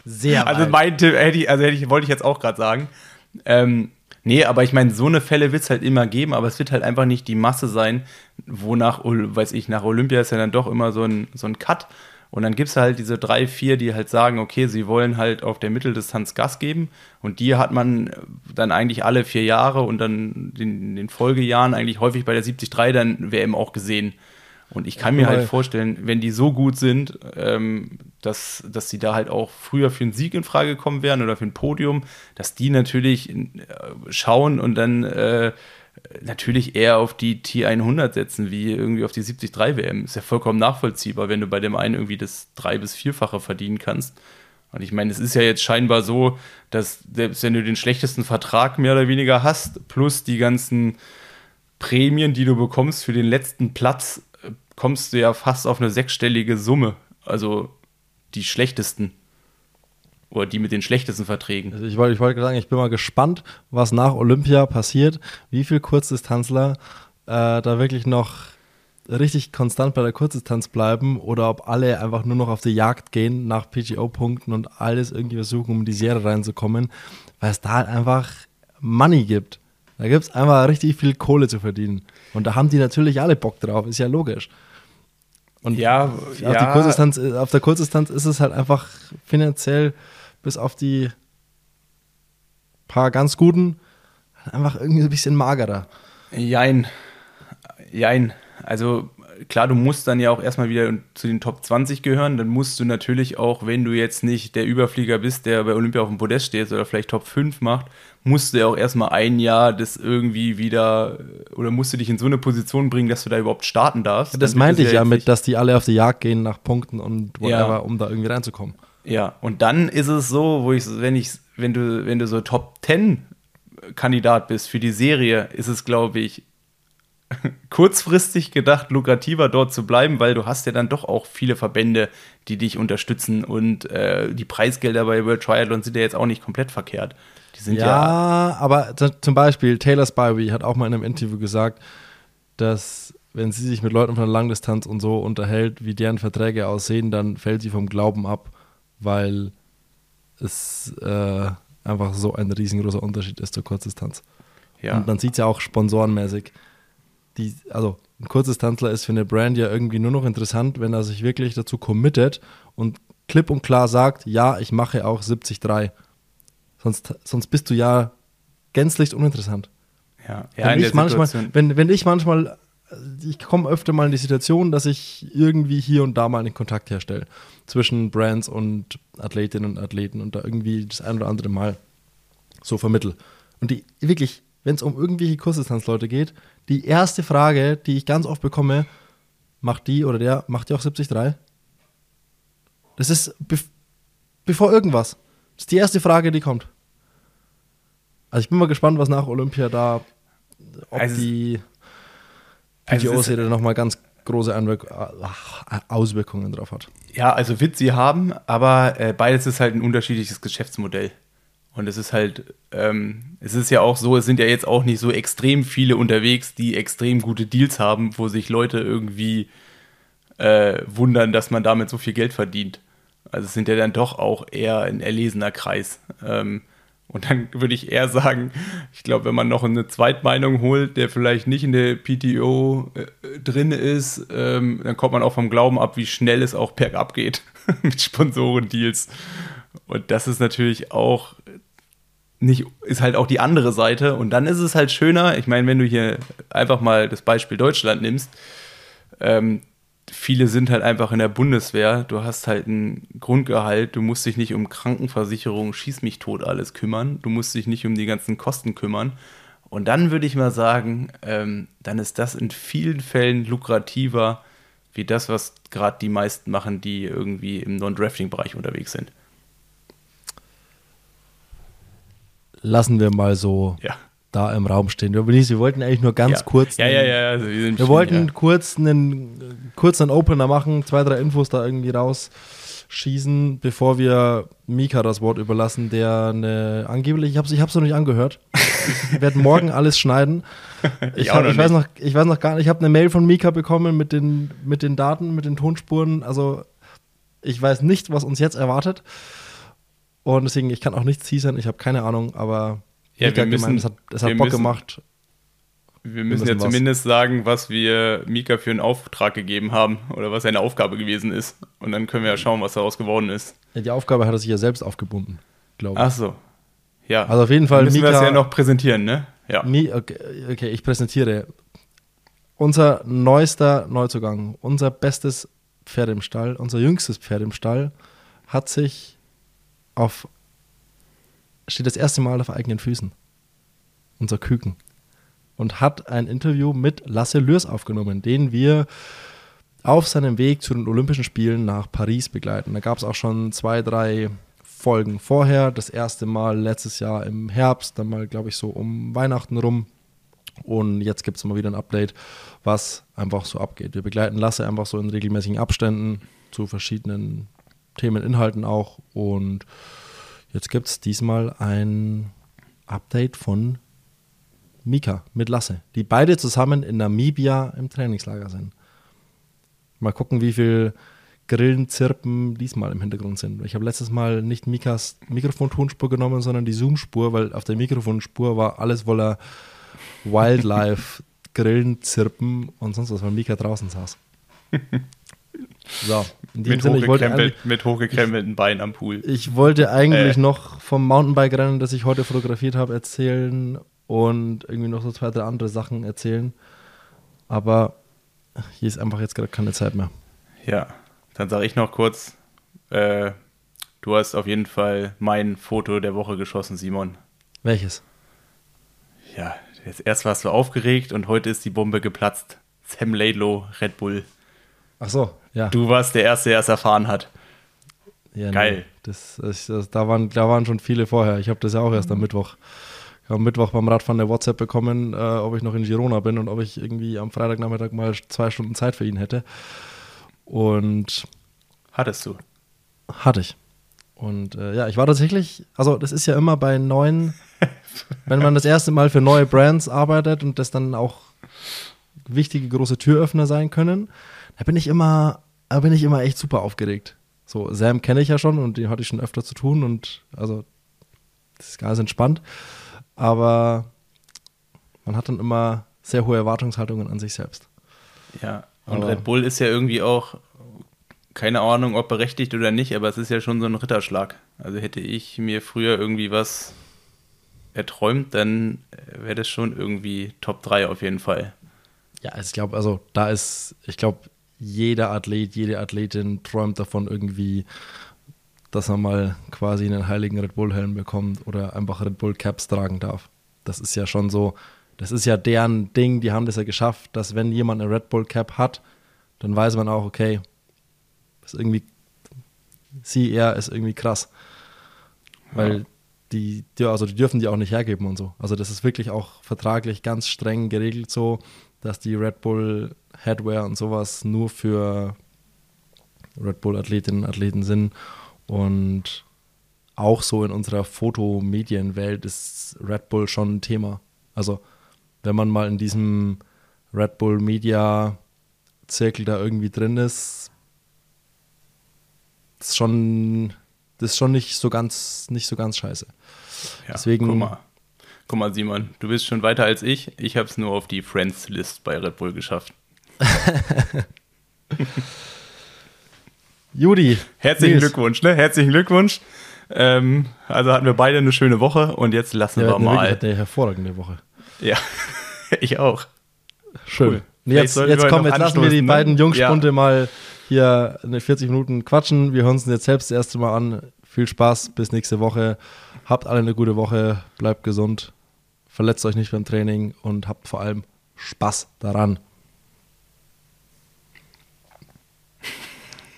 Sehr Also mein Tipp hätte ich, also hätte ich, wollte ich jetzt auch gerade sagen. Ähm, nee, aber ich meine, so eine Fälle wird es halt immer geben, aber es wird halt einfach nicht die Masse sein, wonach, weiß ich, nach Olympia ist ja dann doch immer so ein, so ein Cut. Und dann gibt es halt diese drei, vier, die halt sagen, okay, sie wollen halt auf der Mitteldistanz Gas geben. Und die hat man dann eigentlich alle vier Jahre und dann in den Folgejahren eigentlich häufig bei der 73 dann WM auch gesehen. Und ich kann mir halt vorstellen, wenn die so gut sind, ähm, dass, dass sie da halt auch früher für einen Sieg in Frage kommen werden oder für ein Podium, dass die natürlich äh, schauen und dann äh, natürlich eher auf die T100 setzen, wie irgendwie auf die 73 WM. Ist ja vollkommen nachvollziehbar, wenn du bei dem einen irgendwie das drei- bis vierfache verdienen kannst. Und ich meine, es ist ja jetzt scheinbar so, dass selbst wenn du den schlechtesten Vertrag mehr oder weniger hast, plus die ganzen Prämien, die du bekommst für den letzten Platz, kommst du ja fast auf eine sechsstellige Summe. Also die schlechtesten. Oder die mit den schlechtesten Verträgen. Also ich wollte ich wollt sagen, ich bin mal gespannt, was nach Olympia passiert, wie viele Kurzdistanzler äh, da wirklich noch richtig konstant bei der Kurzdistanz bleiben oder ob alle einfach nur noch auf die Jagd gehen nach PGO-Punkten und alles irgendwie versuchen, um in die Serie reinzukommen, weil es da halt einfach Money gibt. Da gibt es einfach richtig viel Kohle zu verdienen. Und da haben die natürlich alle Bock drauf, ist ja logisch. Und ja, auf, ja. Auf der Kurzdistanz ist es halt einfach finanziell bis auf die paar ganz guten einfach irgendwie ein bisschen magerer. Jein. Jein. Also klar, du musst dann ja auch erstmal wieder zu den Top 20 gehören. Dann musst du natürlich auch, wenn du jetzt nicht der Überflieger bist, der bei Olympia auf dem Podest steht oder vielleicht Top 5 macht, musst du ja auch erstmal ein Jahr das irgendwie wieder oder musst du dich in so eine Position bringen, dass du da überhaupt starten darfst. Das meinte ich ja, ja mit, dass die alle auf die Jagd gehen nach Punkten und whatever, ja. um da irgendwie reinzukommen. Ja, und dann ist es so, wo ich, wenn ich, wenn du, wenn du so Top 10 Kandidat bist für die Serie, ist es, glaube ich, kurzfristig gedacht lukrativer dort zu bleiben, weil du hast ja dann doch auch viele Verbände, die dich unterstützen und äh, die Preisgelder bei World Triathlon sind ja jetzt auch nicht komplett verkehrt. Die sind ja, ja aber zum Beispiel Taylor Spivey hat auch mal in einem Interview gesagt, dass wenn sie sich mit Leuten von der Langdistanz und so unterhält, wie deren Verträge aussehen, dann fällt sie vom Glauben ab, weil es äh, einfach so ein riesengroßer Unterschied ist zur Kurzdistanz. Ja. Und man sieht es ja auch sponsorenmäßig die, also ein Kurzdistanzler ist für eine Brand ja irgendwie nur noch interessant, wenn er sich wirklich dazu committet und klipp und klar sagt, ja, ich mache auch 70-3. Sonst, sonst bist du ja gänzlich uninteressant. Ja, ja wenn, ich manchmal, wenn, wenn ich manchmal, ich komme öfter mal in die Situation, dass ich irgendwie hier und da mal einen Kontakt herstelle zwischen Brands und Athletinnen und Athleten und da irgendwie das ein oder andere Mal so vermittel. Und die wirklich, wenn es um irgendwelche Kurzdistanzleute geht, die erste Frage, die ich ganz oft bekomme, macht die oder der, macht die auch 73? Das ist be bevor irgendwas. Das ist die erste Frage, die kommt. Also ich bin mal gespannt, was nach Olympia da, ob also, die PGO-Serie also nochmal ganz große Anwirk Auswirkungen drauf hat. Ja, also wird sie haben, aber äh, beides ist halt ein unterschiedliches Geschäftsmodell. Und es ist halt, ähm, es ist ja auch so, es sind ja jetzt auch nicht so extrem viele unterwegs, die extrem gute Deals haben, wo sich Leute irgendwie äh, wundern, dass man damit so viel Geld verdient. Also es sind ja dann doch auch eher ein erlesener Kreis. Ähm, und dann würde ich eher sagen, ich glaube, wenn man noch eine Zweitmeinung holt, der vielleicht nicht in der PTO äh, drin ist, ähm, dann kommt man auch vom Glauben ab, wie schnell es auch bergab geht mit Sponsorendeals. Und das ist natürlich auch nicht, ist halt auch die andere Seite. Und dann ist es halt schöner, ich meine, wenn du hier einfach mal das Beispiel Deutschland nimmst, ähm, viele sind halt einfach in der Bundeswehr, du hast halt ein Grundgehalt, du musst dich nicht um Krankenversicherung, schieß mich tot alles kümmern, du musst dich nicht um die ganzen Kosten kümmern. Und dann würde ich mal sagen, ähm, dann ist das in vielen Fällen lukrativer wie das, was gerade die meisten machen, die irgendwie im Non-Drafting-Bereich unterwegs sind. lassen wir mal so ja. Da im Raum stehen. Wir, wollten eigentlich nur ganz ja. kurz. Ja, ja, ja. Also wir, wir wollten kurz einen, kurz einen Opener machen, zwei, drei Infos da irgendwie rausschießen, bevor wir Mika das Wort überlassen, der eine angeblich, ich habe es ich noch nicht angehört. ich werde morgen alles schneiden. Ich, hab, ich weiß noch, ich weiß noch gar nicht, ich habe eine Mail von Mika bekommen mit den, mit den Daten, mit den Tonspuren. Also ich weiß nicht, was uns jetzt erwartet. Und deswegen, ich kann auch nichts teasern, ich habe keine Ahnung, aber Ja, Mika wir müssen, gemeint, es hat, es hat wir Bock müssen- gemacht. Wir müssen, müssen ja was. zumindest sagen, was wir Mika für einen Auftrag gegeben haben oder was seine Aufgabe gewesen ist. Und dann können wir ja schauen, was daraus geworden ist. Ja, die Aufgabe hat er sich ja selbst aufgebunden, glaube ich. Ach so. Ja. Also auf jeden Fall, Dann müssen wir Mika, es ja noch präsentieren, ne? Ja. Mi, okay, okay, ich präsentiere. Unser neuester Neuzugang, unser bestes Pferd im Stall, unser jüngstes Pferd im Stall, hat sich auf, steht das erste Mal auf eigenen Füßen. Unser Küken. Und hat ein Interview mit Lasse Lürs aufgenommen, den wir auf seinem Weg zu den Olympischen Spielen nach Paris begleiten. Da gab es auch schon zwei, drei Folgen vorher. Das erste Mal letztes Jahr im Herbst, dann mal, glaube ich, so um Weihnachten rum. Und jetzt gibt es mal wieder ein Update, was einfach so abgeht. Wir begleiten Lasse einfach so in regelmäßigen Abständen zu verschiedenen Themeninhalten auch. Und jetzt gibt es diesmal ein Update von Mika mit Lasse, die beide zusammen in Namibia im Trainingslager sind. Mal gucken, wie viel Grillenzirpen diesmal im Hintergrund sind. Ich habe letztes Mal nicht Mikas Mikrofontonspur genommen, sondern die Zoom-Spur, weil auf der Mikrofonspur war alles voller Wildlife, Grillenzirpen und sonst was, weil Mika draußen saß. So, Mit, Sinne, hochgekrempelt, mit hochgekrempelten Beinen am Pool. ich wollte eigentlich Äh. noch vom Mountainbike-Rennen, das ich heute fotografiert habe, erzählen und irgendwie noch so zwei, drei andere Sachen erzählen. Aber hier ist einfach jetzt gerade keine Zeit mehr. Ja, dann sage ich noch kurz, äh, du hast auf jeden Fall mein Foto der Woche geschossen, Simon. Welches? Ja, jetzt erst warst du aufgeregt und heute ist die Bombe geplatzt. Sam Laidlow, Red Bull. Ach so, ja. Du warst der Erste, der es erfahren hat. ja geil. Das, das, das, da, waren, da waren schon viele vorher. Ich habe das ja auch erst am Mittwoch. Ich habe am Mittwoch beim Radfahren eine WhatsApp bekommen, äh, ob ich noch in Girona bin und ob ich irgendwie am Freitagnachmittag mal zwei Stunden Zeit für ihn hätte. Und Hattest du. Hatte ich. Und äh, ja, ich war tatsächlich, also das ist ja immer bei neuen, wenn man das erste Mal für neue Brands arbeitet und das dann auch wichtige große Türöffner sein können, da bin ich immer, da bin ich immer echt super aufgeregt. So, Sam kenne ich ja schon und den hatte ich schon öfter zu tun und also das ist ganz entspannt. Aber man hat dann immer sehr hohe Erwartungshaltungen an sich selbst. Ja. Und Aber- Red Bull ist ja irgendwie auch, keine Ahnung, ob berechtigt oder nicht, aber es ist ja schon so ein Ritterschlag. Also hätte ich mir früher irgendwie was erträumt, dann wäre das schon irgendwie Top 3 auf jeden Fall. Ja, also ich glaube, also da ist, ich glaube, jeder Athlet, jede Athletin träumt davon irgendwie, dass er mal quasi einen heiligen Red Bull Helm bekommt oder einfach Red Bull Caps tragen darf. Das ist ja schon so, das ist ja deren Ding, die haben das ja geschafft, dass wenn jemand eine Red Bull Cap hat, dann weiß man auch, okay, ist irgendwie, sie, er ist irgendwie krass. Weil Ja. die, die, also die dürfen die auch nicht hergeben und so. Also das ist wirklich auch vertraglich ganz streng geregelt so, dass die Red Bull Headwear und sowas nur für Red Bull Athletinnen und Athleten sind. Und auch so in unserer Fotomedienwelt ist Red Bull schon ein Thema. Also wenn man mal in diesem Red Bull Media Zirkel da irgendwie drin ist, ist schon, das ist schon nicht so ganz, nicht so ganz scheiße. Ja, Deswegen- Guck mal. guck mal, Simon, du bist schon weiter als ich. Ich habe es nur auf die Friends-List bei Red Bull geschafft. Judy, Herzlichen Nils. Glückwunsch, ne? Herzlichen Glückwunsch. Ähm, also hatten wir beide eine schöne Woche und jetzt lassen Der wir wirklich mal. hat eine hervorragende Woche. Ja, ich auch. Schön. Cool. Jetzt, jetzt wir komm, noch jetzt lassen wir die ne? beiden Jungspunde Ja. mal hier eine 40 Minuten quatschen. Wir hören uns jetzt selbst das erste Mal an. Viel Spaß, bis nächste Woche. Habt alle eine gute Woche, bleibt gesund, verletzt euch nicht beim Training und habt vor allem Spaß daran.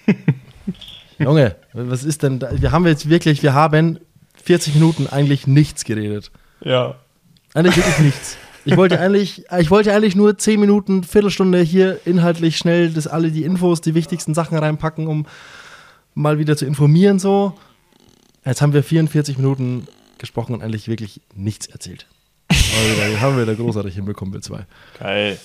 Junge, was ist denn da? Wir haben jetzt wirklich, wir haben 40 Minuten eigentlich nichts geredet. Ja. Eigentlich wirklich nichts. Ich wollte eigentlich, ich wollte eigentlich nur 10 Minuten, Viertelstunde hier inhaltlich schnell das alle die Infos, die wichtigsten Sachen reinpacken, um mal wieder zu informieren so. Jetzt haben wir 44 Minuten gesprochen und eigentlich wirklich nichts erzählt. Aber wieder, haben wir da großartig hinbekommen, wir zwei. Geil.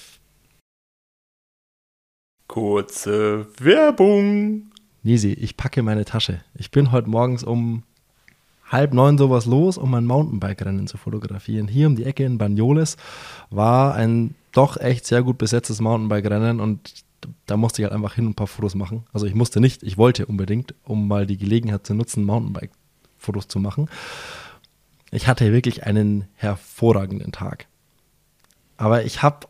Kurze Werbung. Nisi, ich packe meine Tasche. Ich bin heute morgens um halb neun sowas los, um ein Mountainbike-Rennen zu fotografieren. Hier um die Ecke in Banyoles war ein doch echt sehr gut besetztes Mountainbike-Rennen und da musste ich halt einfach hin und ein paar Fotos machen. Also ich musste nicht, ich wollte unbedingt, um mal die Gelegenheit zu nutzen, Mountainbike-Fotos zu machen. Ich hatte wirklich einen hervorragenden Tag. Aber ich habe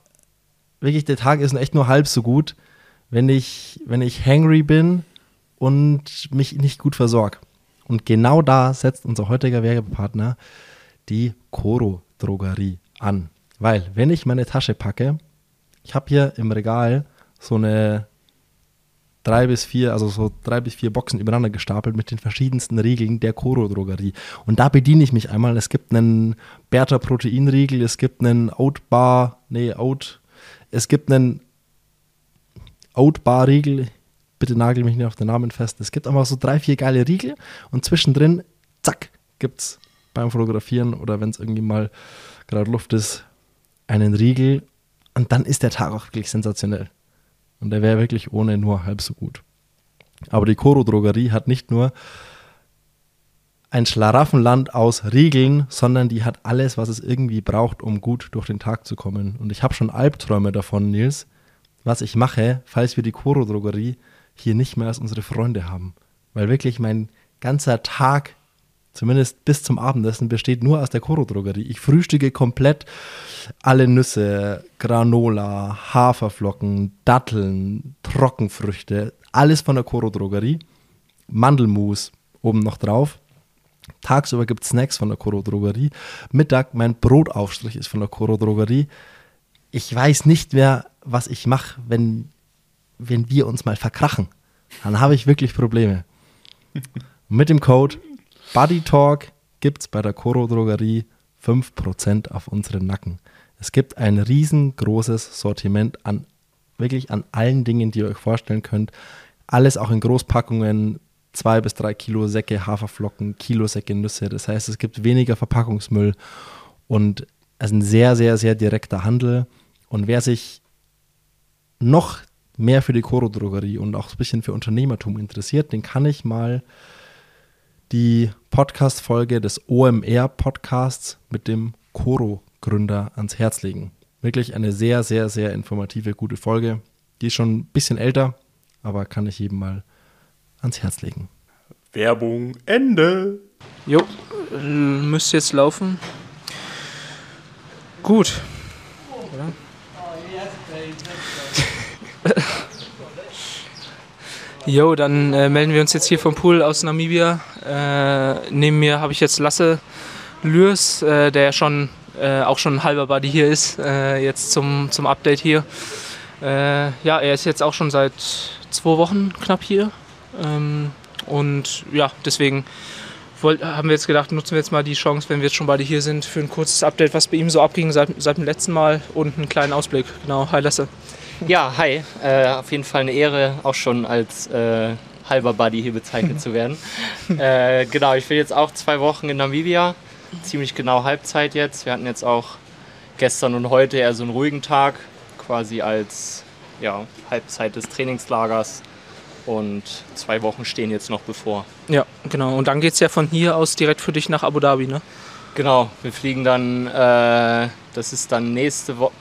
wirklich, der Tag ist echt nur halb so gut, wenn ich, wenn ich hangry bin und mich nicht gut versorge. Und genau da setzt unser heutiger Werbepartner die Coro Drogerie an. Weil, wenn ich meine Tasche packe, ich habe hier im Regal so eine drei bis vier, also so drei bis vier Boxen übereinander gestapelt mit den verschiedensten Riegeln der Coro Drogerie. Und da bediene ich mich einmal. Es gibt einen Bertha Proteinriegel, es gibt einen Oat Bar, nee, Oat, es gibt einen Oat Bar Riegel. Bitte nagel mich nicht auf den Namen fest. Es gibt einfach so drei, vier geile Riegel und zwischendrin, zack, gibt's beim Fotografieren oder wenn es irgendwie mal gerade Luft ist, einen Riegel und dann ist der Tag auch wirklich sensationell. Und der wäre wirklich ohne nur halb so gut. Aber die Koro Drogerie hat nicht nur ein Schlaraffenland aus Riegeln, sondern die hat alles, was es irgendwie braucht, um gut durch den Tag zu kommen. Und ich habe schon Albträume davon, Nils, was ich mache, falls wir die Koro Drogerie hier nicht mehr als unsere Freunde haben. Weil wirklich mein ganzer Tag, zumindest bis zum Abendessen, besteht nur aus der Koro Drogerie. Ich frühstücke komplett alle Nüsse, Granola, Haferflocken, Datteln, Trockenfrüchte, alles von der Koro Drogerie. Mandelmus oben noch drauf. Tagsüber gibt es Snacks von der Koro Drogerie. Mittag mein Brotaufstrich ist von der Koro Drogerie. Ich weiß nicht mehr, was ich mache, wenn, wenn wir uns mal verkrachen. Dann habe ich wirklich Probleme. mit dem Code BuddyTalk gibt es bei der Koro Drogerie 5% auf unseren Nacken. Es gibt ein riesengroßes Sortiment an wirklich an allen Dingen, die ihr euch vorstellen könnt. Alles auch in Großpackungen, zwei bis drei Kilo Säcke Haferflocken, Kilo Säcke Nüsse. Das heißt, es gibt weniger Verpackungsmüll und es ist ein sehr, sehr, sehr direkter Handel. Und wer sich noch mehr für die Koro-Drogerie und auch ein bisschen für Unternehmertum interessiert, den kann ich mal die Podcast-Folge des OMR-Podcasts mit dem Koro Gründer ans Herz legen. Wirklich eine sehr, sehr, sehr informative, gute Folge. Die ist schon ein bisschen älter, aber kann ich jedem mal ans Herz legen. Werbung Ende. Jo, müsste jetzt laufen. Gut. Oder? Jo, dann äh, melden wir uns jetzt hier vom Pool aus Namibia. Äh, neben mir habe ich jetzt Lasse Lürs, äh, der schon äh, auch schon ein halber Buddy hier ist, äh, jetzt zum, zum Update hier. Äh, ja, er ist jetzt auch schon seit zwei Wochen knapp hier. Ähm, und ja, deswegen wollt, haben wir jetzt gedacht, nutzen wir jetzt mal die Chance, wenn wir jetzt schon beide hier sind, für ein kurzes Update, was bei ihm so abging seit, seit dem letzten Mal und einen kleinen Ausblick. Genau, hi Lasse. Ja, hi. Äh, auf jeden Fall eine Ehre, auch schon als äh, halber Buddy hier bezeichnet zu werden. äh, genau, ich bin jetzt auch zwei Wochen in Namibia ziemlich genau Halbzeit jetzt. Wir hatten jetzt auch gestern und heute eher so einen ruhigen Tag, quasi als ja, Halbzeit des Trainingslagers. Und zwei Wochen stehen jetzt noch bevor. Ja, genau. Und dann geht es ja von hier aus direkt für dich nach Abu Dhabi, ne? Genau, wir fliegen dann, äh, das ist dann nächste Woche,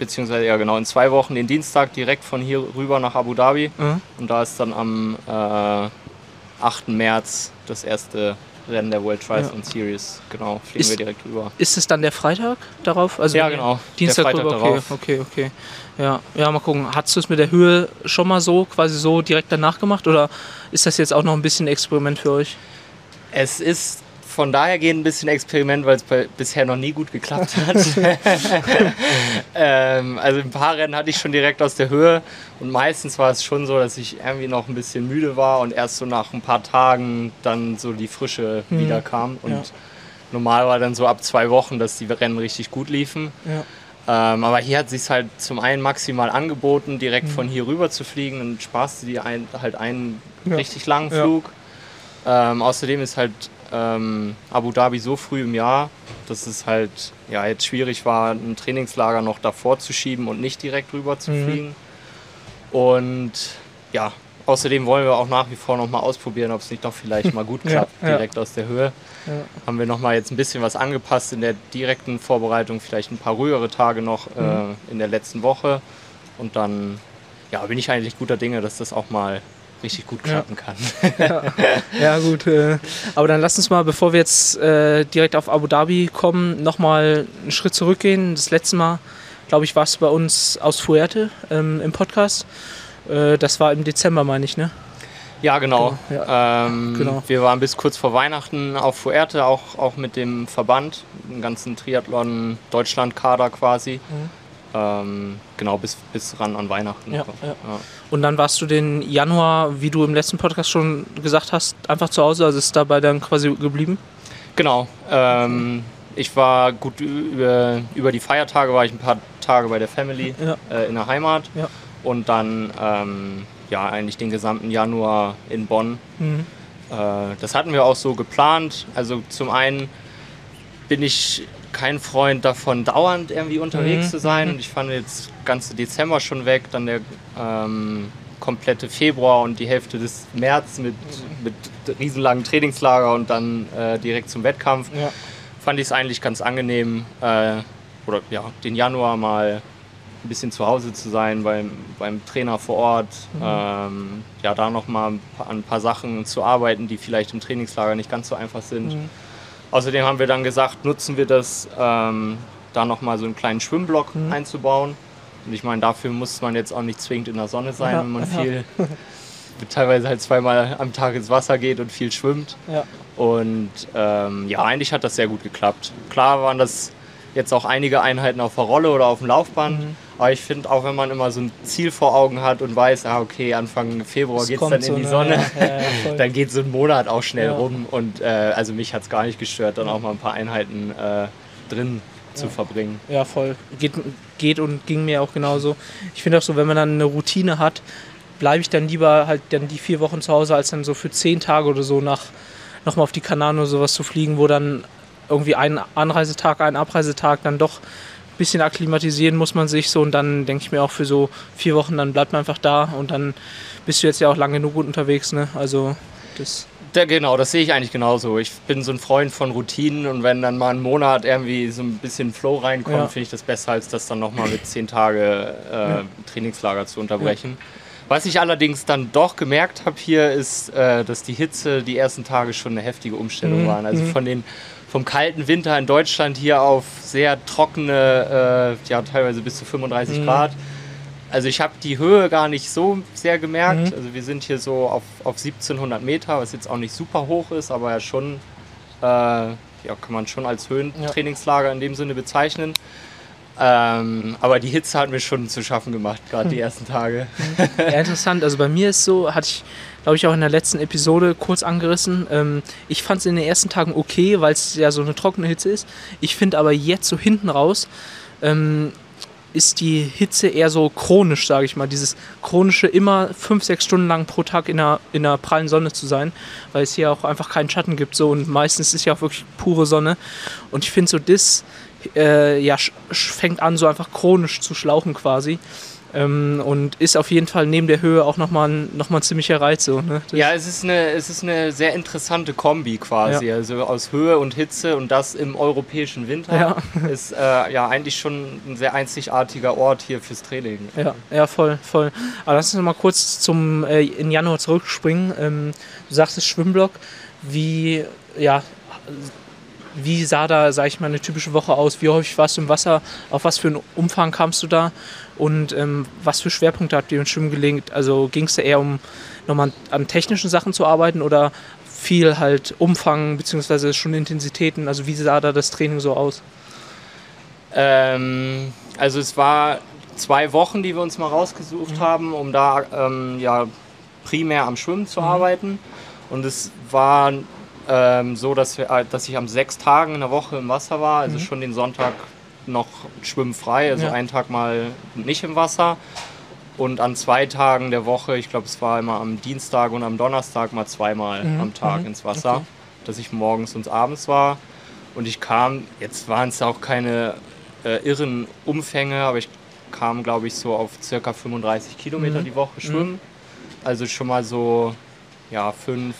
beziehungsweise ja genau, in zwei Wochen den Dienstag direkt von hier rüber nach Abu Dhabi. Mhm. Und da ist dann am äh, 8. März das erste Rennen der World Triathlon ja. Series. Genau, fliegen ist, wir direkt rüber. Ist es dann der Freitag darauf? Also ja, genau. Dienstag rüber, okay, darauf. okay, okay. Ja, ja, mal gucken. Hast du es mit der Höhe schon mal so, quasi so direkt danach gemacht oder ist das jetzt auch noch ein bisschen Experiment für euch? Es ist von daher gehen ein bisschen Experiment, weil es bisher noch nie gut geklappt hat. ähm, also ein paar Rennen hatte ich schon direkt aus der Höhe und meistens war es schon so, dass ich irgendwie noch ein bisschen müde war und erst so nach ein paar Tagen dann so die Frische mhm. wieder kam. Und ja. normal war dann so ab zwei Wochen, dass die Rennen richtig gut liefen. Ja. Ähm, aber hier hat sich halt zum einen maximal angeboten, direkt mhm. von hier rüber zu fliegen. Dann sparst du dir ein, halt einen ja. richtig langen Flug. Ähm, außerdem ist halt ähm, Abu Dhabi so früh im Jahr, dass es halt ja, jetzt schwierig war, ein Trainingslager noch davor zu schieben und nicht direkt rüber zu mhm. fliegen. Und ja, außerdem wollen wir auch nach wie vor noch mal ausprobieren, ob es nicht doch vielleicht mal gut klappt, Ja, ja. direkt aus der Höhe. Ja. Haben wir noch mal jetzt ein bisschen was angepasst in der direkten Vorbereitung, vielleicht ein paar ruhigere Tage noch Mhm. äh, in der letzten Woche. Und dann ja, bin ich eigentlich guter Dinge, dass das auch mal richtig gut Ja. klappen kann. Ja, gut. Äh, aber dann lass uns mal, bevor wir jetzt äh, direkt auf Abu Dhabi kommen, nochmal einen Schritt zurückgehen. Das letzte Mal, glaube ich, warst du bei uns aus Fuerte ähm, im Podcast. Äh, das war im Dezember, meine ich, ne? Ja, genau. Genau, Ähm, Genau. Wir waren bis kurz vor Weihnachten auf Fuerte, auch, auch mit dem Verband, den ganzen Triathlon-Deutschland-Kader quasi. Ähm, genau, bis, bis ran an Weihnachten. Ja, Ja. ja. Und dann warst du den Januar, wie du im letzten Podcast schon gesagt hast, einfach zu Hause, also ist dabei dann quasi geblieben? Genau. Ähm, ich war gut über, über die Feiertage, war ich ein paar Tage bei der Family äh, in der Heimat. Und dann ähm, ja eigentlich den gesamten Januar in Bonn. Mhm. Äh, das hatten wir auch so geplant. Also zum einen bin ich kein Freund davon, dauernd irgendwie unterwegs Mhm, zu sein. Und ich fand jetzt ganze Dezember schon weg, dann der ähm, komplette Februar und die Hälfte des März mit, mit riesenlangen Trainingslager und dann äh, direkt zum Wettkampf. Ja. Fand ich es eigentlich ganz angenehm, äh, oder ja, den Januar mal ein bisschen zu Hause zu sein beim, beim Trainer vor Ort, ähm, ja, da nochmal an ein paar Sachen zu arbeiten, die vielleicht im Trainingslager nicht ganz so einfach sind. Außerdem haben wir dann gesagt, nutzen wir das, ähm, da nochmal so einen kleinen Schwimmblock einzubauen. Und ich meine, dafür muss man jetzt auch nicht zwingend in der Sonne sein, Ja, wenn man ja. viel, teilweise halt zweimal am Tag ins Wasser geht und viel schwimmt. Ja. Und ähm, ja, eigentlich hat das sehr gut geklappt. Klar waren das jetzt auch einige Einheiten auf der Rolle oder auf dem Laufband. Mhm. Aber ich finde, auch wenn man immer so ein Ziel vor Augen hat und weiß, ah, okay, Anfang Februar geht es dann in so, die ne? Sonne, Ja, dann geht so ein Monat auch schnell rum. Und äh, also mich hat es gar nicht gestört, dann auch mal ein paar Einheiten äh, drin zu verbringen. Ja, voll. Geht, geht und ging mir auch genauso. Ich finde auch so, wenn man dann eine Routine hat, bleibe ich dann lieber halt dann die vier Wochen zu Hause, als dann so für zehn Tage oder so nach nochmal auf die Kanaren oder sowas zu fliegen, wo dann irgendwie ein Anreisetag, ein Abreisetag dann doch bisschen akklimatisieren muss man sich so und dann denke ich mir auch für so vier Wochen, dann bleibt man einfach da und dann bist du jetzt ja auch lang genug unterwegs, ne? Also das Da, genau, das sehe ich eigentlich genauso. Ich bin so ein Freund von Routinen und wenn dann mal ein Monat irgendwie so ein bisschen Flow reinkommt, Ja. finde ich das besser, als das dann nochmal mit zehn Tage äh, Trainingslager zu unterbrechen. Was ich allerdings dann doch gemerkt habe hier, ist, äh, dass die Hitze die ersten Tage schon eine heftige Umstellung Mhm, waren. Also von den vom kalten Winter in Deutschland hier auf sehr trockene, äh, ja teilweise bis zu 35 Mhm. Grad. Also ich habe die Höhe gar nicht so sehr gemerkt. Mhm. Also wir sind hier so auf, auf 1700 Meter, was jetzt auch nicht super hoch ist, aber ja schon, äh, ja, kann man schon als Höhentrainingslager in dem Sinne bezeichnen. Ähm, aber die Hitze hat mir schon zu schaffen gemacht, gerade die ersten Tage. Ja, interessant. Also bei mir ist so, hatte ich, glaube ich, auch in der letzten Episode kurz angerissen. Ähm, ich fand es in den ersten Tagen okay, weil es ja so eine trockene Hitze ist. Ich finde aber jetzt so hinten raus ähm, ist die Hitze eher so chronisch, sage ich mal. Dieses chronische, immer fünf, sechs Stunden lang pro Tag in der, in der prallen Sonne zu sein, weil es hier auch einfach keinen Schatten gibt. So und meistens ist ja auch wirklich pure Sonne. Und ich finde so, das äh, ja, fängt an, so einfach chronisch zu schlauchen quasi. Ähm, und ist auf jeden Fall neben der Höhe auch nochmal ein, noch mal ein ziemlicher Reiz. So, ne? Ja, es ist eine, es ist eine sehr interessante Kombi quasi. Also aus Höhe und Hitze und das im europäischen Winter Ja. ist äh, ja eigentlich schon ein sehr einzigartiger Ort hier fürs Training. Ja, ja, voll, voll. Aber lass uns noch mal kurz zum äh, in Januar zurückspringen. Ähm, du sagtest Schwimmblock. Wie, ja, wie sah da, sag ich mal, eine typische Woche aus? Wie häufig warst du im Wasser? Auf was für einen Umfang kamst du da? Und ähm, was für Schwerpunkte habt ihr im Schwimmen gelegt? Also ging es da eher um nochmal an technischen Sachen zu arbeiten oder viel halt Umfang beziehungsweise schon Intensitäten? Also wie sah da das Training so aus? Ähm, also es war zwei Wochen, die wir uns mal rausgesucht haben, um da ähm, ja primär am Schwimmen zu arbeiten. Und es war ähm, so, dass, wir, äh, dass ich am sechs Tagen in der Woche im Wasser war, also schon den Sonntag noch schwimmfrei, also Ja. einen Tag mal nicht im Wasser. Und an zwei Tagen der Woche, ich glaube, es war immer am Dienstag und am Donnerstag mal zweimal am Tag ins Wasser, dass ich morgens und abends war. Und ich kam, jetzt waren es auch keine äh, irren Umfänge, aber ich kam, glaube ich, so auf circa 35 Kilometer die Woche schwimmen. also schon mal so ja, fünf